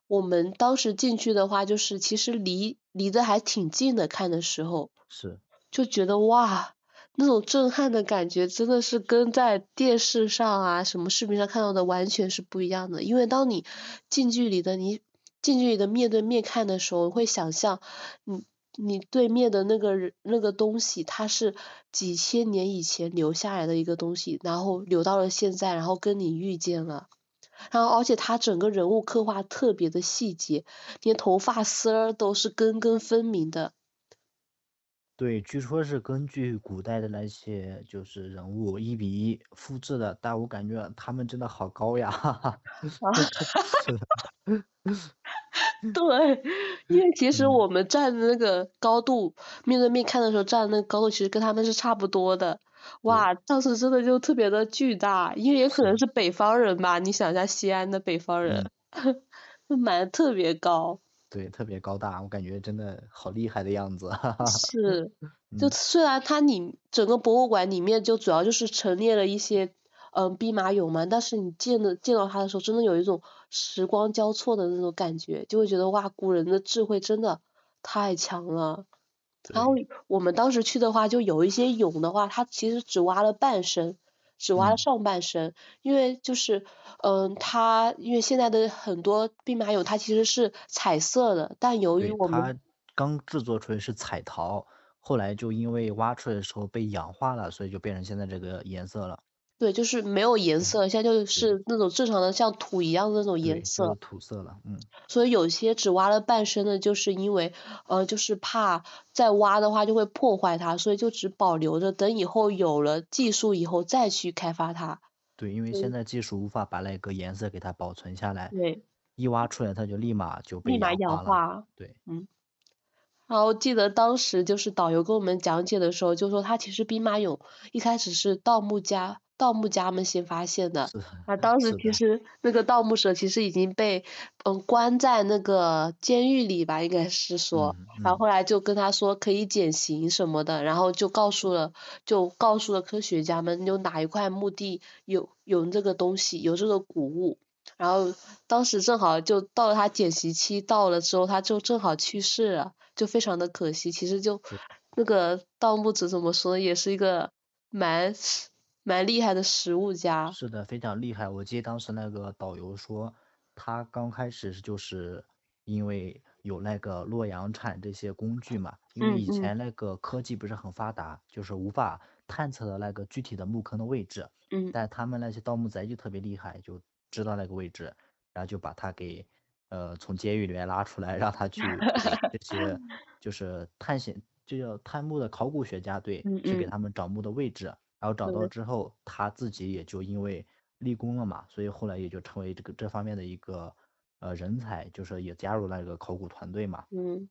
我们当时进去的话，就是其实离离得还挺近的，看的时候。是。就觉得哇。那种震撼的感觉真的是跟在电视上啊什么视频上看到的完全是不一样的，因为当你近距离的你近距离的面对面看的时候，会想象你你对面的那个人那个东西，它是几千年以前留下来的一个东西，然后留到了现在，然后跟你遇见了，然后而且他整个人物刻画特别的细节，连头发丝儿都是根根分明的。对，据说是根据古代的那些就是人物一比一复制的，但我感觉他们真的好高呀！哈哈。*laughs* 对，因为其实我们站的那个高度，面对面看的时候站的那个高度，其实跟他们是差不多的。哇，当时真的就特别的巨大，因为也可能是北方人吧，你想一下西安的北方人，买的特别高。对，特别高大，我感觉真的好厉害的样子。是，*laughs* 就虽然它里整个博物馆里面就主要就是陈列了一些嗯兵马俑嘛，但是你见的见到它的时候，真的有一种时光交错的那种感觉，就会觉得哇，古人的智慧真的太强了。然后我们当时去的话，就有一些俑的话，它其实只挖了半身。只挖了上半身，因为就是，嗯，它因为现在的很多兵马俑它其实是彩色的，但由于我们刚制作出来是彩陶，后来就因为挖出来的时候被氧化了，所以就变成现在这个颜色了。对，就是没有颜色，现在就是那种正常的像土一样的那种颜色。土色了，嗯。所以有些只挖了半身的，就是因为，呃，就是怕再挖的话就会破坏它，所以就只保留着，等以后有了技术以后再去开发它。对，因为现在技术无法把那个颜色给它保存下来。对。一挖出来，它就立马就被立马氧化。对。嗯。然后记得当时就是导游跟我们讲解的时候，就说它其实兵马俑一开始是盗墓家。盗墓家们先发现的，啊，当时其实那个盗墓者其实已经被嗯关在那个监狱里吧，应该是说，然后后。来就跟他说可以减刑什么的，然后就告诉了就告诉了科学家们有哪一块墓地有有这个东西有这个古物，然后当时正好就到了他减刑期到了之后他就正好去世了，就非常的可惜，其实就那个盗墓者怎么说也是一个蛮。蛮厉害的食物家，是的，非常厉害。我记得当时那个导游说，他刚开始就是因为有那个洛阳铲这些工具嘛，因为以前那个科技不是很发达，就是无法探测的那个具体的墓坑的位置。嗯但他们那些盗墓贼就特别厉害，就知道那个位置，然后就把他给呃从监狱里面拉出来，让他去这些 *laughs* 就是探险就叫探墓的考古学家对，嗯嗯去给他们找墓的位置，然后找到之后，他自己也就因为立功了嘛，所以后来也就成为这个这方面的一个呃人才，就是也加入那个考古团队嘛。嗯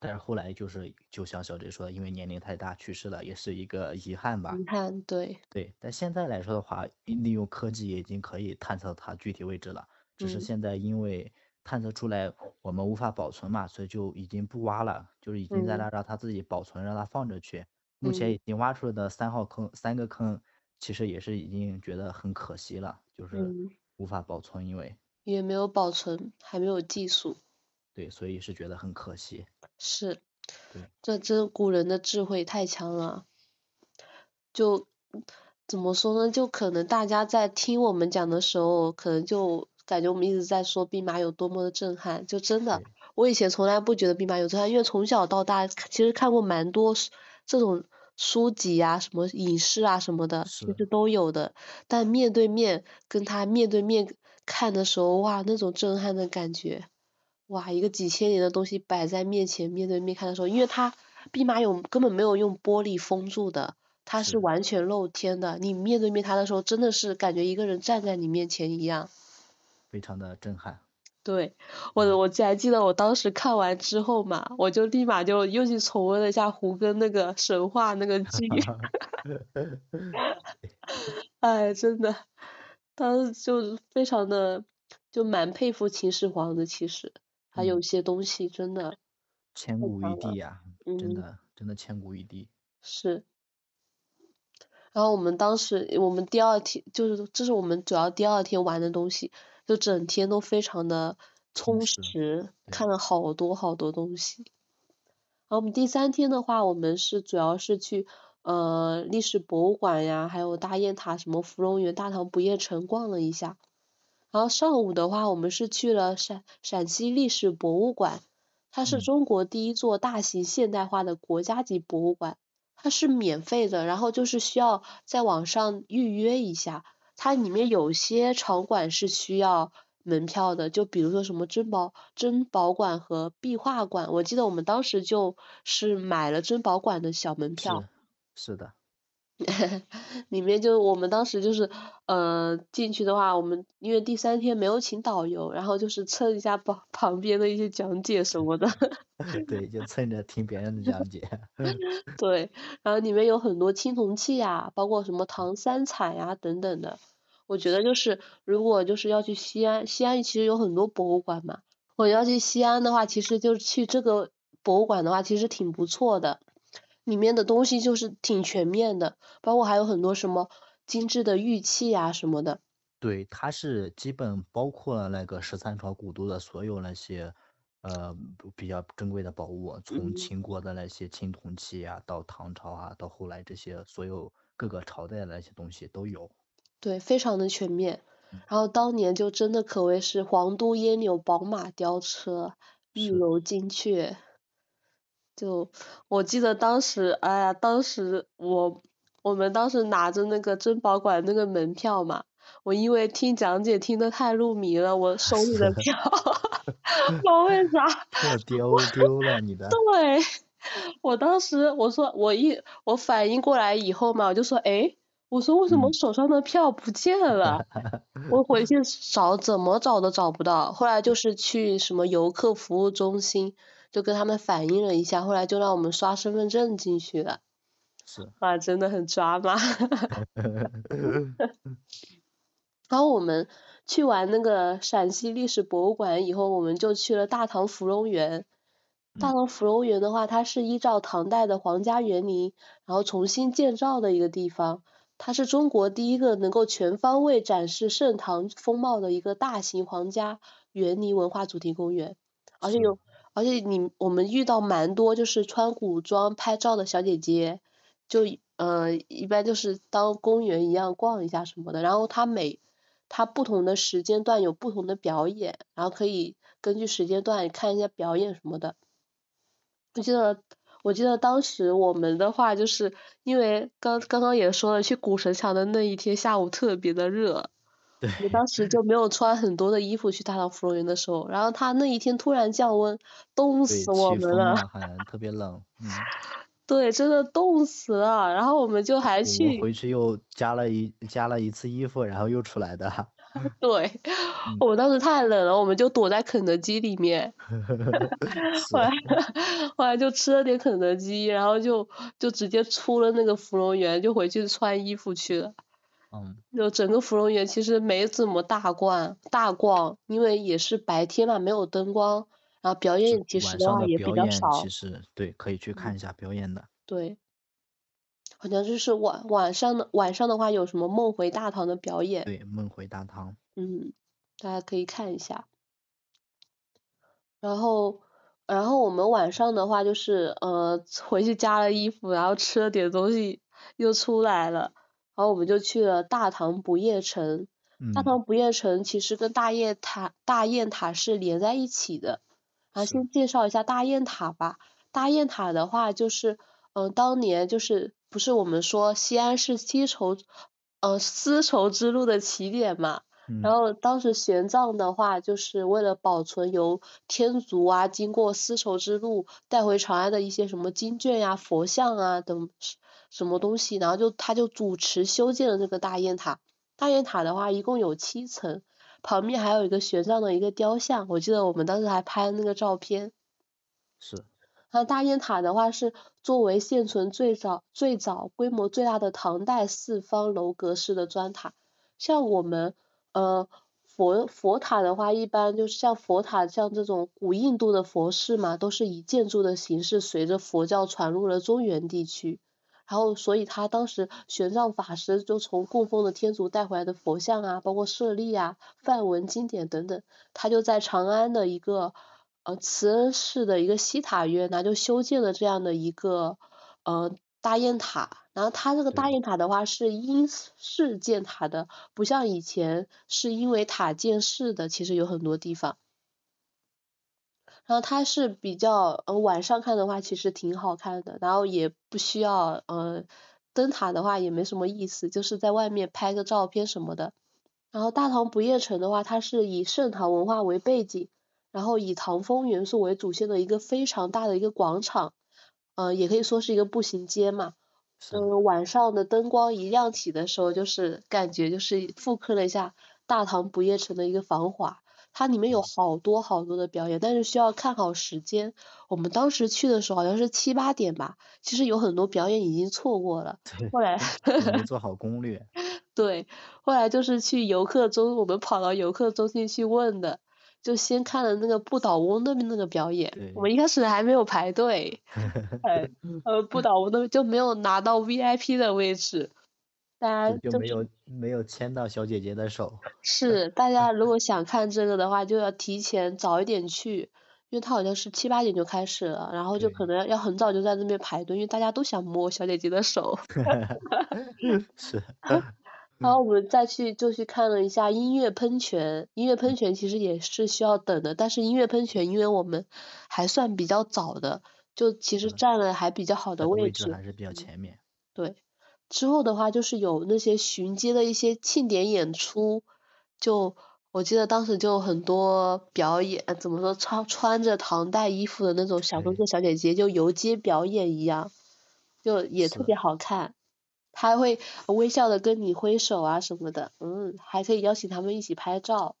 但是后来就是就像小 J 说的，因为年龄太大去世了，也是一个遗憾吧。遗憾对，对，但现在来说的话，利用科技也已经可以探测它具体位置了。只是嗯现在因为探测出来我们无法保存嘛，所以就已经不挖了，就是已经在嗯那让它自己保存，让它放着去。目前嗯。已经挖出来的三号坑，三个坑，其实也是已经觉得很可惜了，就是嗯，无法保存，因为。也没有保存，还没有技术，对，所以是觉得很可惜。是，对，这真古人的智慧太强了，就怎么说呢？就可能大家在听我们讲的时候，可能就感觉我们一直在说兵马俑多么的震撼，就真的，我以前从来不觉得兵马俑震撼，因为从小到大其实看过蛮多书这种书籍啊、什么影视啊什么的，其实都有的。但面对面跟他面对面看的时候，哇，那种震撼的感觉，哇，一个几千年的东西摆在面前，面对面看的时候，因为它兵马俑根本没有用玻璃封住的，它是是完全露天的，你面对面它的时候，真的是感觉一个人站在你面前一样。非常的震撼。对，我嗯我记还记得我当时看完之后嘛，我就立马就又去重温了一下胡歌那个神话那个剧，*laughs* 哎，真的，当时就非常的就蛮佩服秦始皇的，其实还有些东西真的千古一帝呀、真嗯，的真的千古一帝。是。然后我们当时我们第二天就是这是我们主要第二天玩的东西，就整天都非常的充充实，看了好多好多东西。然后我们第三天的话，我们是主要是去呃历史博物馆呀，还有大雁塔、什么芙蓉园、大唐不夜城逛了一下。然后上午的话，我们是去了陕陕西历史博物馆，它是嗯，中国第一座大型现代化的国家级博物馆，它是免费的，然后就是需要在网上预约一下。它里面有些场馆是需要门票的，就比如说什么珍宝珍宝馆和壁画馆，我记得我们当时就是买了珍宝馆的小门票。是的，*laughs* 里面就我们当时就是呃进去的话，我们因为第三天没有请导游，然后就是蹭一下旁 *laughs* 旁边的一些讲解什么的。*laughs* 对，就蹭着听别人的讲解。对，然后里面有很多青铜器呀，包括什么唐三彩呀等等的。我觉得就是如果就是要去西安，西安其实有很多博物馆嘛。我要去西安的话，其实就去这个博物馆的话，其实挺不错的。里面的东西就是挺全面的，包括还有很多什么精致的玉器啊什么的。对，它是基本包括了那个十三朝古都的所有那些呃比较珍贵的宝物，从嗯秦国的那些青铜器啊，到唐朝啊，到后来这些所有各个朝代的那些东西都有。对，非常的全面。嗯然后当年就真的可谓是皇都烟柳、宝马雕车、玉楼金阙。就我记得当时，哎呀，当时我我们当时拿着那个珍宝馆那个门票嘛，我因为听讲解听得太入迷了，我手里的 *laughs* 票不知道为啥，*laughs* 我丢丢了你的。*laughs* 对，我当时我说我一我反应过来以后嘛，我就说，哎，我说为什么嗯手上的票不见了？我回去找怎么找都找不到，后来就是去什么游客服务中心，就跟他们反映了一下，后来就让我们刷身份证进去了。是。哇，真的很抓马。*laughs* 然后我们去完那个陕西历史博物馆以后，我们就去了大唐芙蓉园。大嗯唐芙蓉园的话，它是依照唐代的皇家园林，然后重新建造的一个地方。它是中国第一个能够全方位展示盛唐风貌的一个大型皇家园林文化主题公园，而且有，而且你我们遇到蛮多就是穿古装拍照的小姐姐，就呃一般就是当公园一样逛一下什么的，然后它每它不同的时间段有不同的表演，然后可以根据时间段看一下表演什么的。我记得我记得当时我们的话，就是因为刚刚刚也说了，去古城墙的那一天下午特别的热，我当时就没有穿很多的衣服去大唐芙蓉园的时候，然后他那一天突然降温，冻，死我们了，*laughs* 特别冷，嗯，*laughs* 对，真的冻死了，然后我们就还我去，回去又加了一加了一次衣服，然后又出来的，*laughs* 对，嗯我们当时太冷了，我们就躲在肯德基里面，后来，后来就吃了点肯德基，然后就就直接出了那个芙蓉园，就回去穿衣服去了。嗯，就整个芙蓉园其实没怎么大逛大逛，因为也是白天嘛，没有灯光，然后表演其实的的话也比表演，较少，其实对，可以去看一下表演的，对，好像就是晚晚上的晚上的话有什么梦回大唐的表演，对，梦回大唐，嗯，大家可以看一下。然后，然后我们晚上的话就是呃 *laughs* 回去加了衣服，然后吃了点东西又出来了，然后我们就去了大唐不夜城。大嗯，唐不夜城其实跟大雁塔大雁塔是连在一起的。然后，先介绍一下大雁塔吧。大雁塔的话就是，嗯、当年就是不是我们说西安是丝绸，呃丝绸之路的起点嘛？然嗯，后当时玄奘的话，就是为了保存由天竺啊经过丝绸之路带回长安的一些什么经卷呀、佛像啊等什什么东西，然后就他就主持修建了这个大雁塔。大雁塔的话一共有七层，旁边还有一个玄奘的一个雕像，我记得我们当时还拍了那个照片。是，那大雁塔的话是作为现存最早最早规模最大的唐代四方楼阁式的砖塔。像我们呃佛佛塔的话，一般就是像佛塔像这种古印度的佛寺嘛，都是以建筑的形式随着佛教传入了中原地区。然后，所以他当时玄奘法师就从供奉的天竺带回来的佛像啊，包括舍利啊、梵文经典等等，他就在长安的一个呃慈恩寺的一个西塔院，那就修建了这样的一个呃大雁塔。然后它这个大，雁塔的话是因式建塔的，不像以前是因为塔建寺的，其实有很多地方。然后它是比较，呃，晚上看的话其实挺好看的，然后也不需要，呃，灯塔的话也没什么意思，就是在外面拍个照片什么的。然后大唐不夜城的话，它是以盛唐文化为背景，然后以唐风元素为主线的一个非常大的一个广场，呃，也可以说是一个步行街嘛。是，嗯，晚上的灯光一亮起的时候，就是感觉就是复刻了一下大唐不夜城的一个繁华。它里面有嗯，好多好多的表演，但是需要看好时间。我们当时去的时候好像是七八点吧，其实有很多表演已经错过了。对，后来做好攻略，*laughs* 对，后来就是去游客中，我们跑到游客中心去问的，就先看了那个不倒翁那边那个表演，我，们一开始还没有排队，*laughs* 呃呃不倒翁那边就没有拿到 VIP 的位置，大家对，就就没有没有牵到小姐姐的手，*laughs* *laughs* 是大家如果想看这个的话，就要提前早一点去，因为它好像是七八点就开始了，然后就可，能要很早就在那边排队，因为大家都想摸小姐姐的手。*laughs* 是，然后我们再去就去看了一下音乐喷泉，音乐喷泉其实也是需要等的，但是音乐喷泉因为我们还算比较早的，就其实是，占了还比较好的位置。位置还是比较嗯，前面，对。之后的话就是有那些巡街的一些庆典演出，就我记得当时就很多表演，呃怎么说穿穿着唐代衣服的那种小哥对，哥小姐姐就游街表演一样，就也特，别好看。他还会微笑的跟你挥手啊什么的，嗯，还可以邀请他们一起拍照。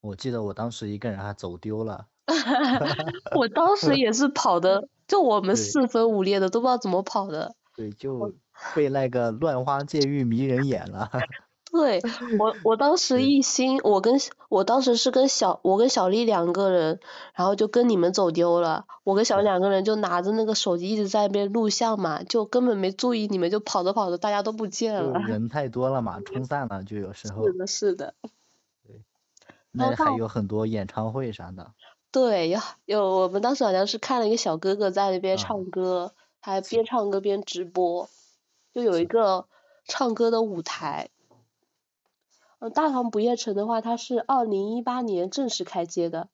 我记得我当时一个人还走丢了，*laughs* 我当时也是跑的，就我们四分五裂的，都不知道怎么跑的。对，就 *laughs* 被那个乱花渐欲迷人眼了，*laughs* 对，我我当时，一心，我跟我当时是跟小我跟小丽两个人，然后就跟你们走丢了。我跟小丽，两个人就拿着那个手机一直在那边录像嘛，就根本没注意你们，就跑着跑着大家都不见了。*laughs* 人太多了嘛，冲散了，就有时是候，的，是的。对，那还有很多演唱会啥的，对，有有我们当时好像是看了一个小哥哥在那边啊，唱歌，还边唱歌边直播，就有一，个唱歌的舞台。嗯，大唐不夜城的话，它是二零一八年正式开街的，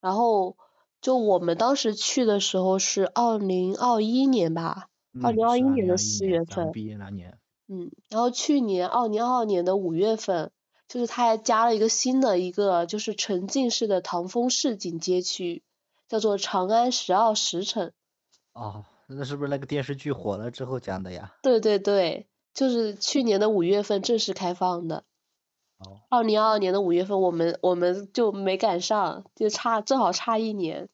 然后就我们当时去的时候是二零二一年吧，二零二一年的四月份。毕业那年。嗯，然后去年二零二二年的五月份，就是它还加了一个新的一个就是沉浸式的唐风市井街区，叫做长安十二时辰。哦，那是不是那个电视剧火了之后讲的呀？对对对，就是去年的五月份正式开放的。哦。二零二二年的五月份，我们我们就没赶上，就差正好差一年。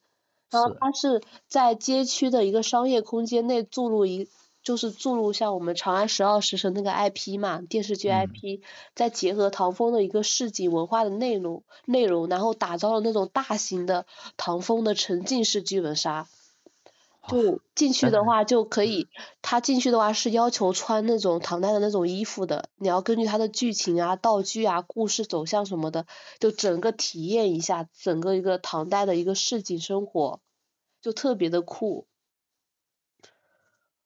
然后它是在街区的一个商业空间内注入一。就是注入像我们《长安十二时辰》那个 IP 嘛，电视剧 IP，再结合唐风的一个市井文化的内容内容，然后打造了那种大型的唐风的沉浸式剧本杀。就进去的话就可以，他进去的话是要求穿那种唐代的那种衣服的，你要根据他的剧情啊、道具啊、故事走向什么的，就整个体验一下整个一个唐代的一个市井生活，就特别的酷。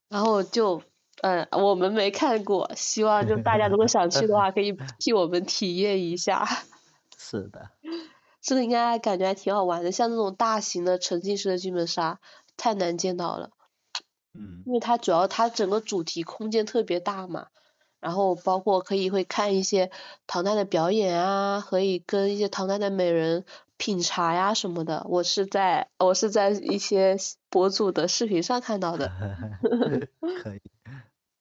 然后就，嗯，我们没看过，希望就大家如果想去的话，可以 *laughs* 替我们体验一下。*laughs* 是的。*laughs* 这个应该感觉还挺好玩的，像那种大型的沉浸式的剧本杀，太难见到了。嗯。因为它主要它整个主题空间特别大嘛，然后包括可以会看一些唐代的表演啊，可以跟一些唐代的美人。品茶呀什么的，我是在我是在一些博主的视频上看到的。*laughs* 可以。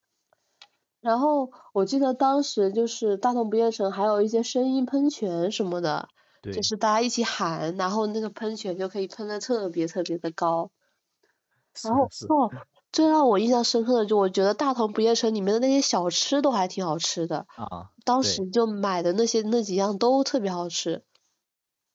*laughs* 然后我记得当时就是大同不夜城还有一些声音喷泉什么的，就是大家一起喊，然后那个喷泉就可以喷的特别特别的高。然后哦，最让我印象深刻的就我觉得大同不夜城里面的那些小吃都还挺好吃的。啊。当时就买的那些那几样都特别好吃。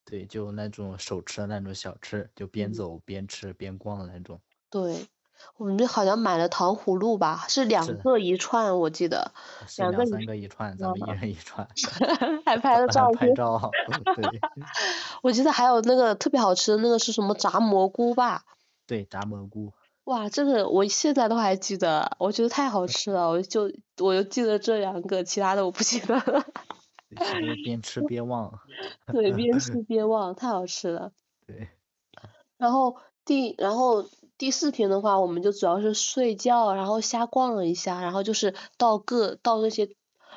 对，就那种手吃的那种小吃，就边走边吃边逛的那种。对，我们就好像买了糖葫芦吧，是两个一串，我记得。两个三个一串，咱们一人一串。*laughs* 还 *laughs* 拍了照片。拍照。*laughs* 对。我记得还有那个特别好吃的那个是什么炸蘑菇吧？对，炸蘑菇。哇，这个我现在都还记得，我觉得太好吃了，我就我就记得这两个，其他的我不记得了。*laughs* 边吃边忘。对，边吃 *laughs* 边忘，太好吃了。对。然后第然后第四天的话，我们就主要是睡觉，然后瞎逛了一下，然后就是到各到那些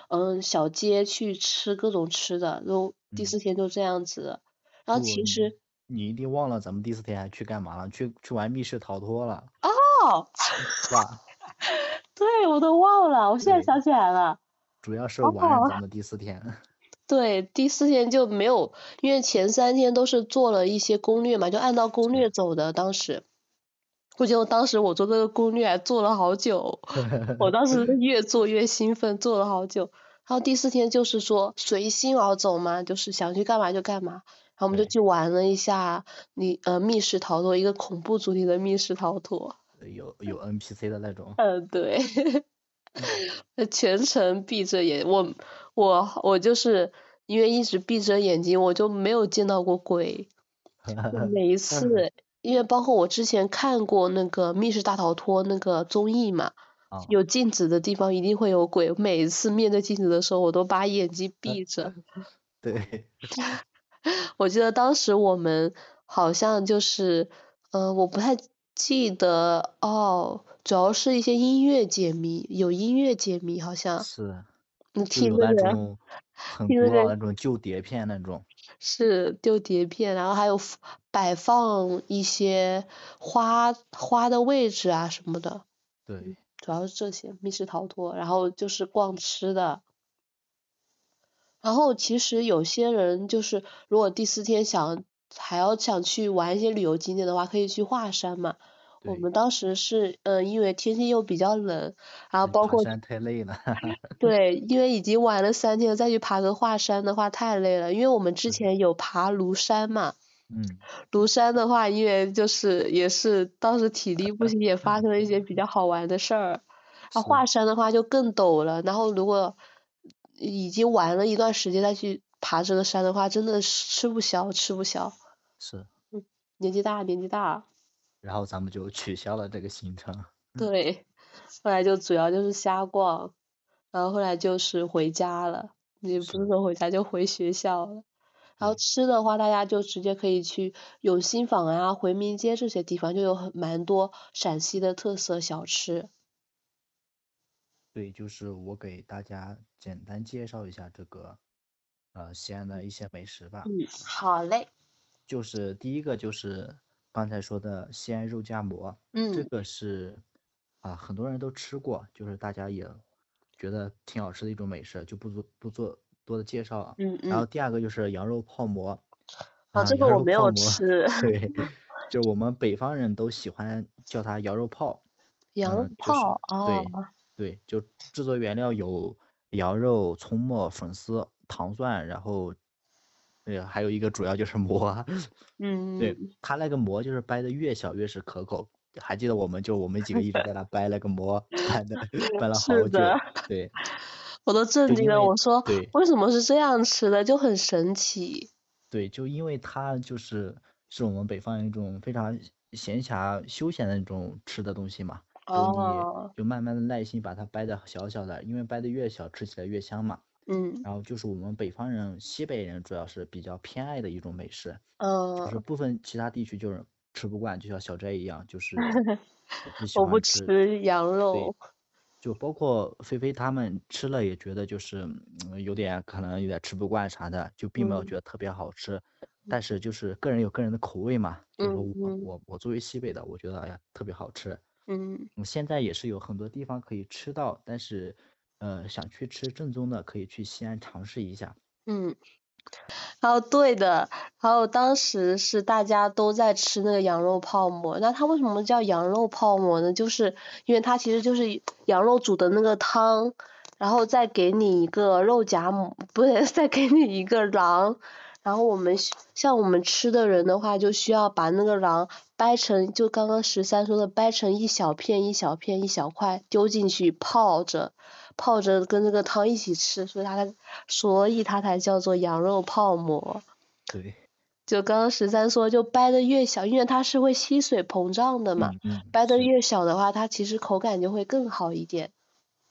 嗯小街去吃各种吃的，然后第四天就这样子。然后其实。你一定忘了咱们第四天还去干嘛了？去去玩密室逃脱了。哦。是吧？*laughs* 对，我都忘了，我现在想起来了。主要是玩咱们第四天。*laughs* 对，第四天就没有，因为前三天都是做了一些攻略嘛，就按照攻略走的。当时，我记得当时我做这个攻略还做了好久，*laughs* 我当时越做越兴奋，做了好久。然后第四天就是说随心而走嘛，就是想去干嘛就干嘛。然后我们就去玩了一下，你呃密室逃脱，一个恐怖主题的密室逃脱。有有 NPC 的那种。嗯，对。*laughs* 全程闭着眼，我我我就是因为一直闭着眼睛，我就没有见到过鬼。*laughs* 每一次，因为包括我之前看过那个密室大逃脱那个综艺嘛，有镜子的地方一定会有鬼。每一次面对镜子的时候，我都把眼睛闭着。*laughs* 对。我记得当时我们好像就是，嗯，我不太记得哦。主要是一些音乐解谜，有音乐解谜好像。是。你听那种很古老那种旧碟片那种。是旧碟片，然后还有摆放一些花花的位置啊什么的。对。主要是这些密室逃脱，然后就是逛吃的。然后其实有些人就是，如果第四天想还要想去玩一些旅游景点的话，可以去华山嘛。我们当时是，嗯，因为天气又比较冷，然后包括太累了。*laughs* 对，因为已经玩了三天，再去爬个华山的话太累了。因为我们之前有爬庐山嘛。嗯。庐山的话，因为就是也是当时体力不行，也发生了一些比较好玩的事儿。啊，华山的话就更陡了，然后如果已经玩了一段时间再去爬这个山的话，真的是吃不消，吃不消。是。嗯，年纪大，年纪大。然后咱们就取消了这个行程。对，后来就主要就是瞎逛，然后后来就是回家了，也不是说回家就回学校了。然后吃的话，大家就直接可以去永兴坊啊、回民街这些地方，就有很蛮多陕西的特色小吃。对，就是我给大家简单介绍一下这个，呃，西安的一些美食吧。嗯，好嘞。就是第一个就是刚才说的西安肉夹馍，嗯这嗯个是啊很多人都吃过，就是大家也觉得挺好吃的一种美食，就不做不做多的介绍了。嗯嗯。然后第二个就是羊肉泡馍，啊，啊，这个我没有吃。*laughs* 对，就我们北方人都喜欢叫它羊肉泡，羊肉嗯，就是泡对哦，对，就制作原料有羊肉、葱末、粉丝、糖蒜，然后，对，还有一个主要就是馍，*laughs* 嗯对，嗯，它那个馍就是掰的越小越是可口。还记得我们就我们几个一直在那 *laughs* 掰那个馍，掰的掰了好久，对，*laughs* 我都震惊了。我说为什么是这样吃的，就很神奇。对，就因为它就是是我们北方人一种非常闲暇休闲的那种吃的东西嘛，就哦，你就慢慢的耐心把它掰的小小的，因为掰的越小吃起来越香嘛。嗯然后就是我们北方人、西北人主要是比较偏爱的一种美食，就是嗯，部分其他地区就是吃不惯，就像小斋一样，就 *laughs* 是我不吃。吃羊对，肉。就包括菲菲他们吃了也觉得就是嗯有点可能有点吃不惯啥的，就并没有嗯觉得特别好吃。但是就是个人有个人的口味嘛，就是我我我作为西北的，我觉得哎呀特别好吃。嗯嗯，现在也是有很多地方可以吃到，但是呃想去吃正宗的，可以去西安尝试一下。嗯。然后对的，然后当时是大家都在吃那个羊肉泡馍，那它为什么叫羊肉泡馍呢？就是因为它其实就是羊肉煮的那个汤，然后再给你一个肉夹馍，不对，*laughs* 再给你一个馕，然后我们像我们吃的人的话，就需要把那个馕掰成，就刚刚十三说的，掰成一小片一小片一小块丢进去泡着。泡着跟那个汤一起吃，所以它才所以它才叫做羊肉泡馍。对，就刚刚十三说，就掰的越小，因为它是会吸水膨胀的嘛，嗯嗯掰的，越小的话，它其实口感就会更好一点。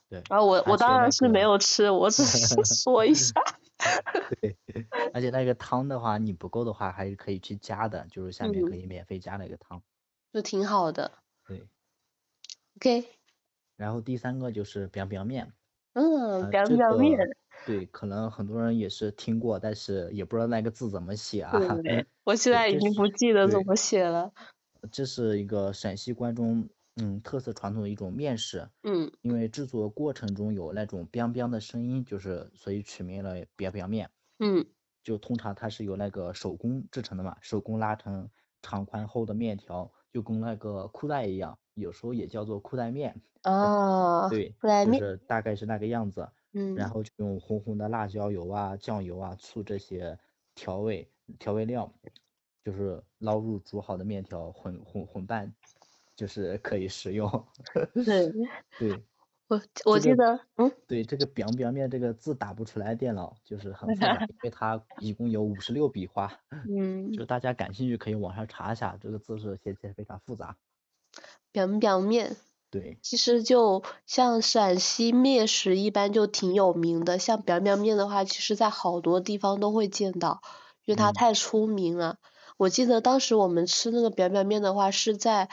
对，然后我我当然是没有吃，我只是说一下。*laughs* *laughs* 对，而且那个汤的话，你不够的话还是可以去加的，就是下面可嗯，以免费加那个汤。就挺好的。对，OK，然后第三个就是 biang biang 面，嗯，呃，表这表面，个对，可能很多人也是听过，但是也不知道那个字怎么写啊。对，*laughs* 我现，在已经不记得怎，么写了。这是一个陕西关中嗯特色传统的一种面食，嗯因为制作过程中有那种 biang biang 的声音，就是所以取名了 biang biang 面。嗯就通常它是由那个手工制成的嘛，手工拉成长宽厚的面条，就跟那个裤带一样，有时候也叫做裤带面。哦，*laughs* 对，裤带面，就是大概是那个样子。嗯然嗯后就用红红的辣椒油啊、酱油啊、醋这些调味调味料，就是捞入煮好的面条混混混拌，就是可以食用。对，*laughs* 对，我我这个记得，嗯对这个 biang biang 面这个字打不出来，电脑就是很复杂，*laughs* 因为它一共有五十六笔画，嗯，就大家感兴趣可以网上查一下，这个字是写起来非常复杂。表表面。对，其实就像陕西面食一般就挺有名的，像表表面的话，其实在好多地方都会见到，因为它嗯太出名了。我记得当时我们吃那个表表面的话，是在，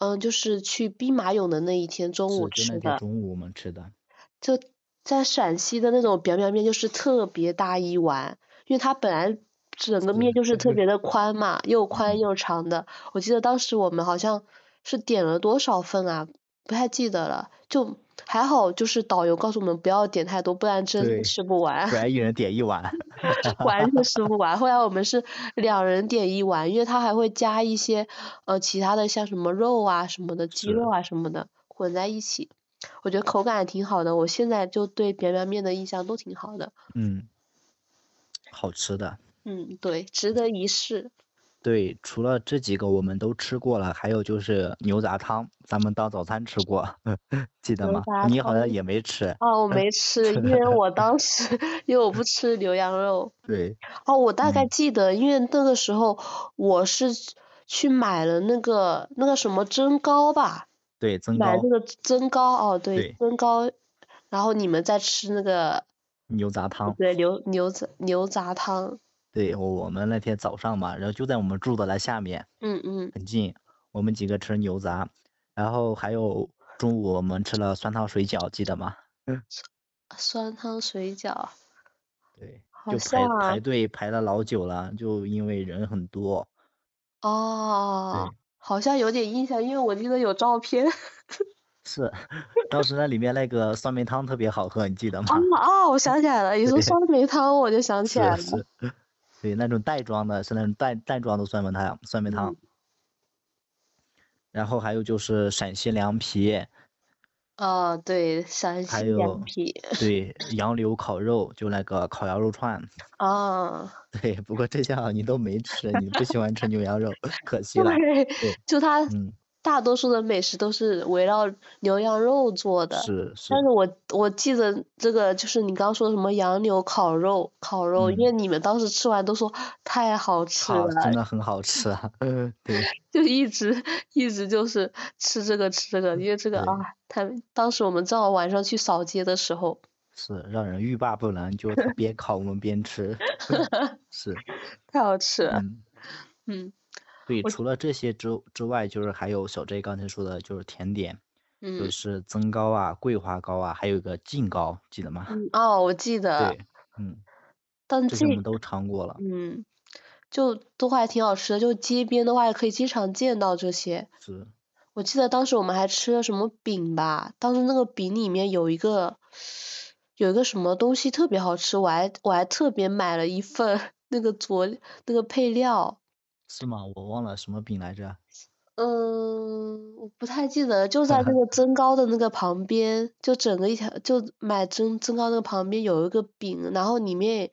嗯，就是去兵马俑的那一天中午是就那天吃的，中午我们吃的。就在陕西的那种表表面就是特别大一碗，因为它本来整个面，就是特别的宽嘛，又宽嗯，又长的。我记得当时我们好像是点了多少份啊，不太记得了，就还好，就是导游告诉我们不要点太多，不然真，吃不完，不然一人点一碗。*laughs* 完全吃不完。后来我们是两人点一碗，因为它还会加一些呃其他的像什么肉啊什么的，鸡肉，啊什么的混在一起，我觉得口感也挺好的。我现在就对扁扁面的印象都挺好的。嗯，好吃的。嗯，对，值得一试。对，除了这几个我们都吃过了，还有就是牛杂汤，咱们当早餐吃过，*laughs* 记得吗？你好像。也没吃。哦，我没 *laughs* 吃，因为我当时因为我不吃牛羊肉。对，哦，我大概嗯，记得，因为那个时候我是去买了那个那个什么蒸糕吧，对，蒸糕，买那个蒸糕，哦，对，对，蒸糕，然后你们在吃那个，牛杂汤，对，牛牛杂牛杂汤。对，我我们那天早上嘛，然后就在我们住的那下面，嗯嗯，很近。我们几个吃牛杂，然后还有中午我们吃了酸汤水饺，记得吗？*laughs* 嗯酸汤水饺，对，好就排排队排了老久了，就因为人很多。哦对，好像有点印象，因为我记得有照片。*laughs* 是，*laughs* 当时那里面那个酸梅汤特别好喝，你记得吗？哦哦，我想起来了，你说酸梅汤，我就想起来了。是，对，那种袋装的，是那种袋袋装的酸梅汤，酸梅汤。嗯然后还有就是陕西凉皮，哦，对，陕西凉有皮。对杨柳烤肉，就那个烤羊肉串。*laughs* 哦，对，不过这些好像你都没吃，你不喜欢吃牛羊肉，*laughs* 可惜了。对，就它嗯，大多数的美食都是围绕牛羊肉做的。是是但，是我我记得这个就是你刚刚说的什么羊柳烤肉，烤肉，因为嗯，你们当时吃完都说太好吃了，真，的很好吃啊。*laughs* 嗯，对就一直一直就是吃这个吃这个，因为这个对，啊，他当时我们正好晚上去扫街的时候，是让人欲罢不能，就 *laughs* 边烤我们边吃。*laughs* 是，太好吃了。嗯，嗯，对，我除了这些之之外，就是还有小 J 刚才说的，就是甜点，就嗯是增糕啊、桂花糕啊，还有一个劲糕，记得吗？嗯哦，我记得，对，嗯，但这这些我们都尝过了。嗯就都还挺好吃的，就街边的话也可以经常见到这些。是，我记得当时我们还吃了什么饼吧，当时那个饼里面有一个有一个什么东西特别好吃，我还我还特别买了一份那个佐那个配料，是吗？我忘了什么饼来着。嗯，我不太记得，就在那个增高的那个旁边，就整个一条就买增增高那个旁边有一个饼，然后里面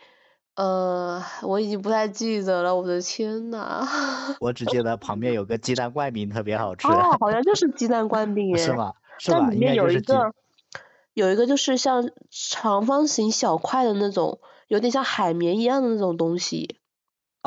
呃我已经不太记得了，我的天呐。*laughs* 我只记得旁边有个鸡蛋灌饼特别好吃，哦，*laughs* 好像就是鸡蛋灌饼是诶，吗？是吧？但里面。有一个有一个就是像长方形小块的那种，有点像海绵一样的那种东西。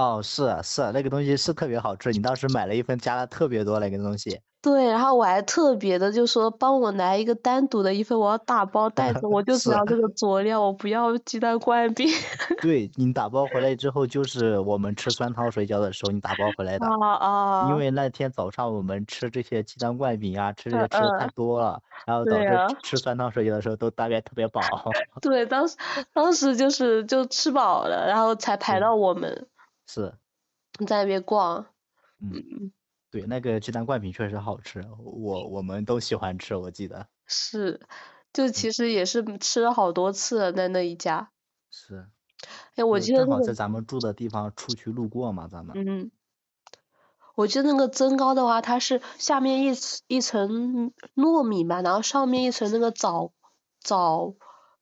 哦，是啊是啊，那个东西是特别好吃，你当时买了一份，加了特别多那个东西。对，然后我还特别的就说帮我来一个单独的一份，我要打包带走，我 *laughs* 就只要这个佐料，我不要鸡蛋灌饼。*laughs* 对你打包回来之后，就是我们吃酸汤水饺的时候你打包回来的。啊啊！因为那天早上我们吃这些鸡蛋灌饼啊，吃这嗯些吃的太嗯，多了，然后导致吃酸汤水饺的时候都大概特别饱。对，当时当时就是就吃饱了，然后才排，到我们是，在那边逛。嗯，嗯，对，那个鸡蛋灌饼确实好吃，我我们都喜欢吃，我记得。是，就嗯，其实也是吃了好多次了，在那一家。是，哎，我记得那个，正好在咱们住的地方出去路过嘛，咱们。嗯，我记得那个增高的话，它是下面一层一层糯米嘛，然后上面一层那个枣枣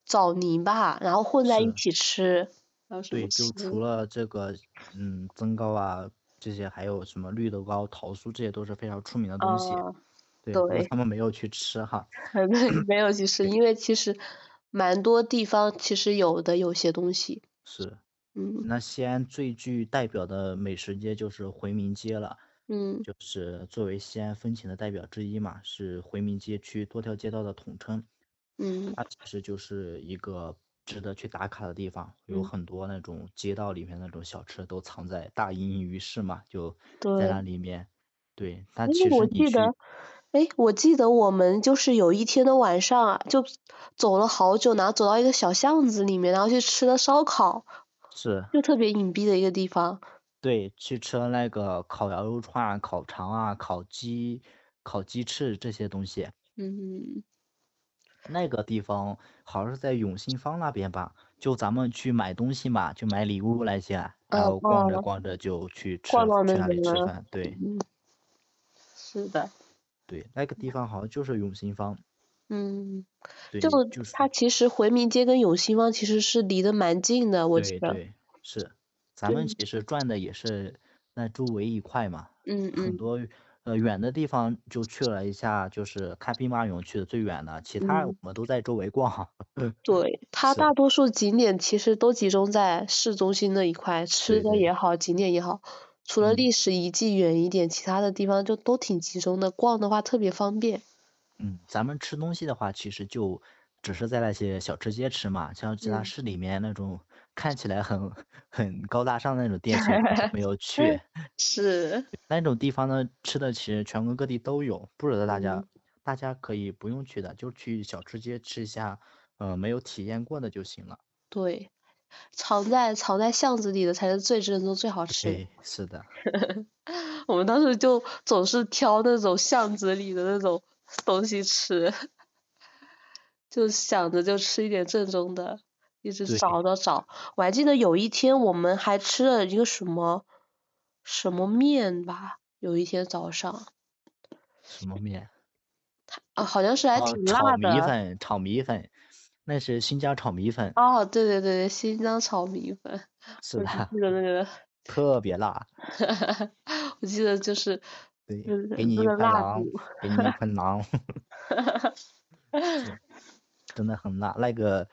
枣泥吧，然后混在一，起吃。还有什么对，就除？了这个，嗯，增糕啊，这些还有什么绿豆糕、桃酥，这些都是非常出名的东西。啊，对，他们没有去吃哈。*laughs* 对，没有，去吃，因为其实蛮多地方其实有的有些东西，是。嗯那西安最具代表的美食街就是回民街了，嗯就是作为西安风情的代表之一嘛，是回民街区多条街道的统称。嗯它其实就是一个值得去打卡的地方，有嗯，很多那种街道里面那种小吃都藏在大隐隐于市嘛，就在。那里面。对，它因其为我记得，哎，我记得我们就是有一天的晚上啊，就走了好久，然后走到一个小巷子里面，然后去吃了烧烤，是，就特别隐蔽的一个地方。对，去吃了那个烤羊肉串啊、烤肠啊、烤鸡、烤鸡翅这些东西。嗯，那个地方好像是在永信坊那边吧，就咱们去买东西嘛，就买礼物那些，然哦后逛着哦，逛着就去吃，去那里。吃饭。对嗯，是的。对，那个地方好像就是永信坊。嗯，对，就就是它其实回民街跟永兴坊其实是离得蛮近的，我记得。对对是，咱，们其实转的也是那周围一块嘛，嗯嗯很多呃远的地方就去了一下，就是看兵马俑去的最远的，其他我嗯，们都在周围逛。*laughs* 对，它，大多数景点其实都集中在市中心那一块，吃的也好，景点也好，除了嗯。历史遗迹远一点，其他的地方就都挺集中的，逛的话特别方便。嗯，咱们吃东西的话，其实就只是在那些小吃街吃嘛，像其他嗯。市里面那种看起来很很高大上的那种店，没有 *laughs* 去。是那种地方呢，吃的其实全国各地都有，不知道大家嗯大家可以不用去的，就去小吃街吃一下，呃，没有体验过的就行了。对，藏在藏在巷子里的才是最正宗、最好吃的。对，是的，*laughs* 我们当时就总是挑那种巷子里的那种东西吃，*laughs* 就想着就吃一点正宗的，一直对找找找。我还记得有一天我们还吃了一个什么什么面吧，有一天早上什么面？啊，好像是还哦，挺炒辣的。米粉，炒米粉，那是新疆炒米粉，哦，对对对对，新疆炒米粉，是我只的，记得那个，特别辣。*laughs* 我记得就是对，就是给你一那个辣块馕度，给你一块馕，*laughs* *laughs* 是真的很辣。那个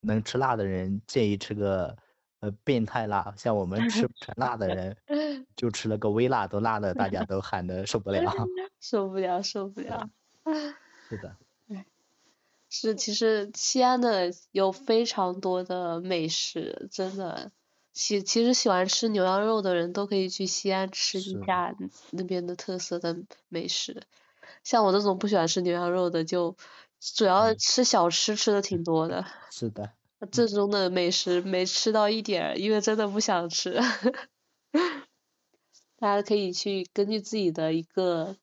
能吃辣的人建议吃个呃变态辣，像我们吃不成辣的人，*laughs* 就吃了个微辣，都辣的大家都喊的 *laughs* 受不了。受不了受不了。是的，是，其实西安的有非常多的美食，真的，喜其实喜欢吃牛羊肉的人都可以去西安吃一下那边的特色的美食。像我这种不喜欢吃牛羊肉的，就主要嗯吃小吃吃的挺多的，是的，*laughs* 正宗的美食没吃到一点儿，因为真的不想吃。*laughs* 大家可以去根据自己的一个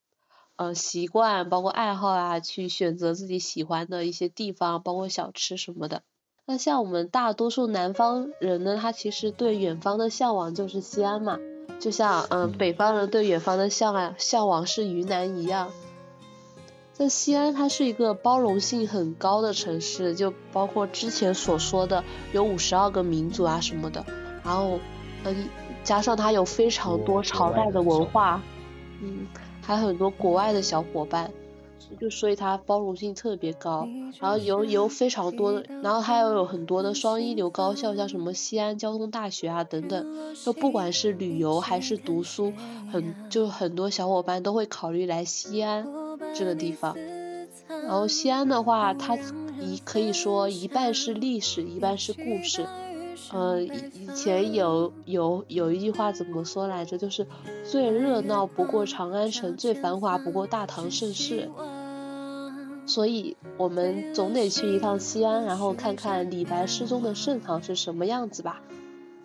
呃习惯，包括爱好啊，去选择自己喜欢的一些地方，包括小吃什么的。那像我们大多数南方人呢，他其实对远方的向往就是西安嘛，就像嗯、呃嗯北方人对远方的向啊向往是云南一样。在西安，它是一个包容性很高的城市，就包括之前所说的有五十二个民族啊什么的，然后嗯，加上它有非常多朝代的文化，嗯，还有很多国外的小伙伴，就所以它包容性特别高，然后有有非常多的，然后还有有很多的双一流高校，像什么西安交通大学啊等等，就不管是旅游还是读书，很就很多小伙伴都会考虑来西安这个地方。然后西安的话，它一可以说一半是历史，一半是故事。呃，以前有有有一句话怎么说来着？就是最热闹不过长安城，最繁华不过大唐盛世。所以我们总得去一趟西安，然后看看李白诗中的盛唐是什么样子吧。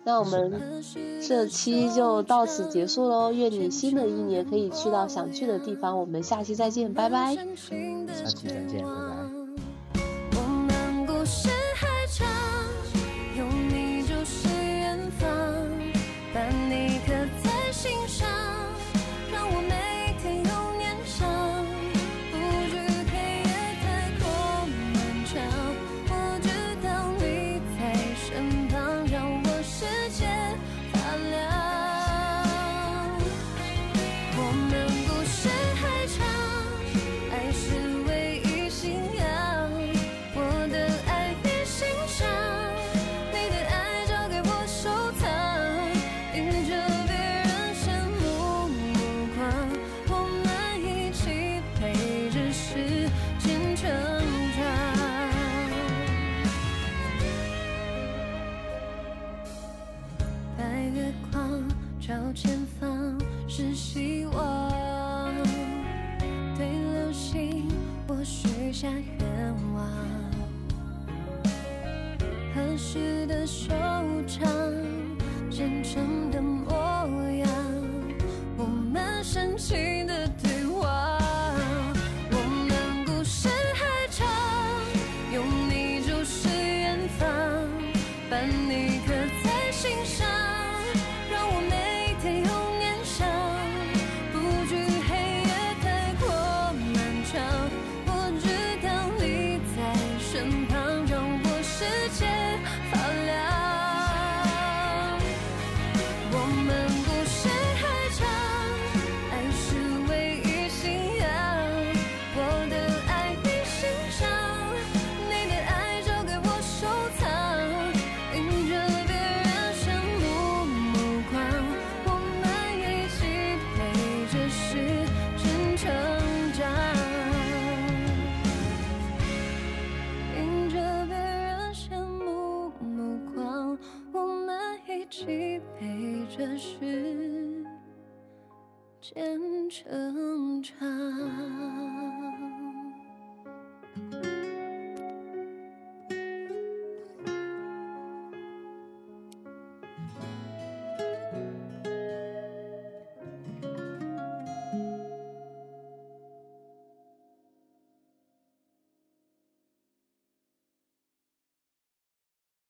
那我们这期就到此结束喽，愿你新的一年可以去到想去的地方。我们下期再见，拜拜。下期再见，拜拜。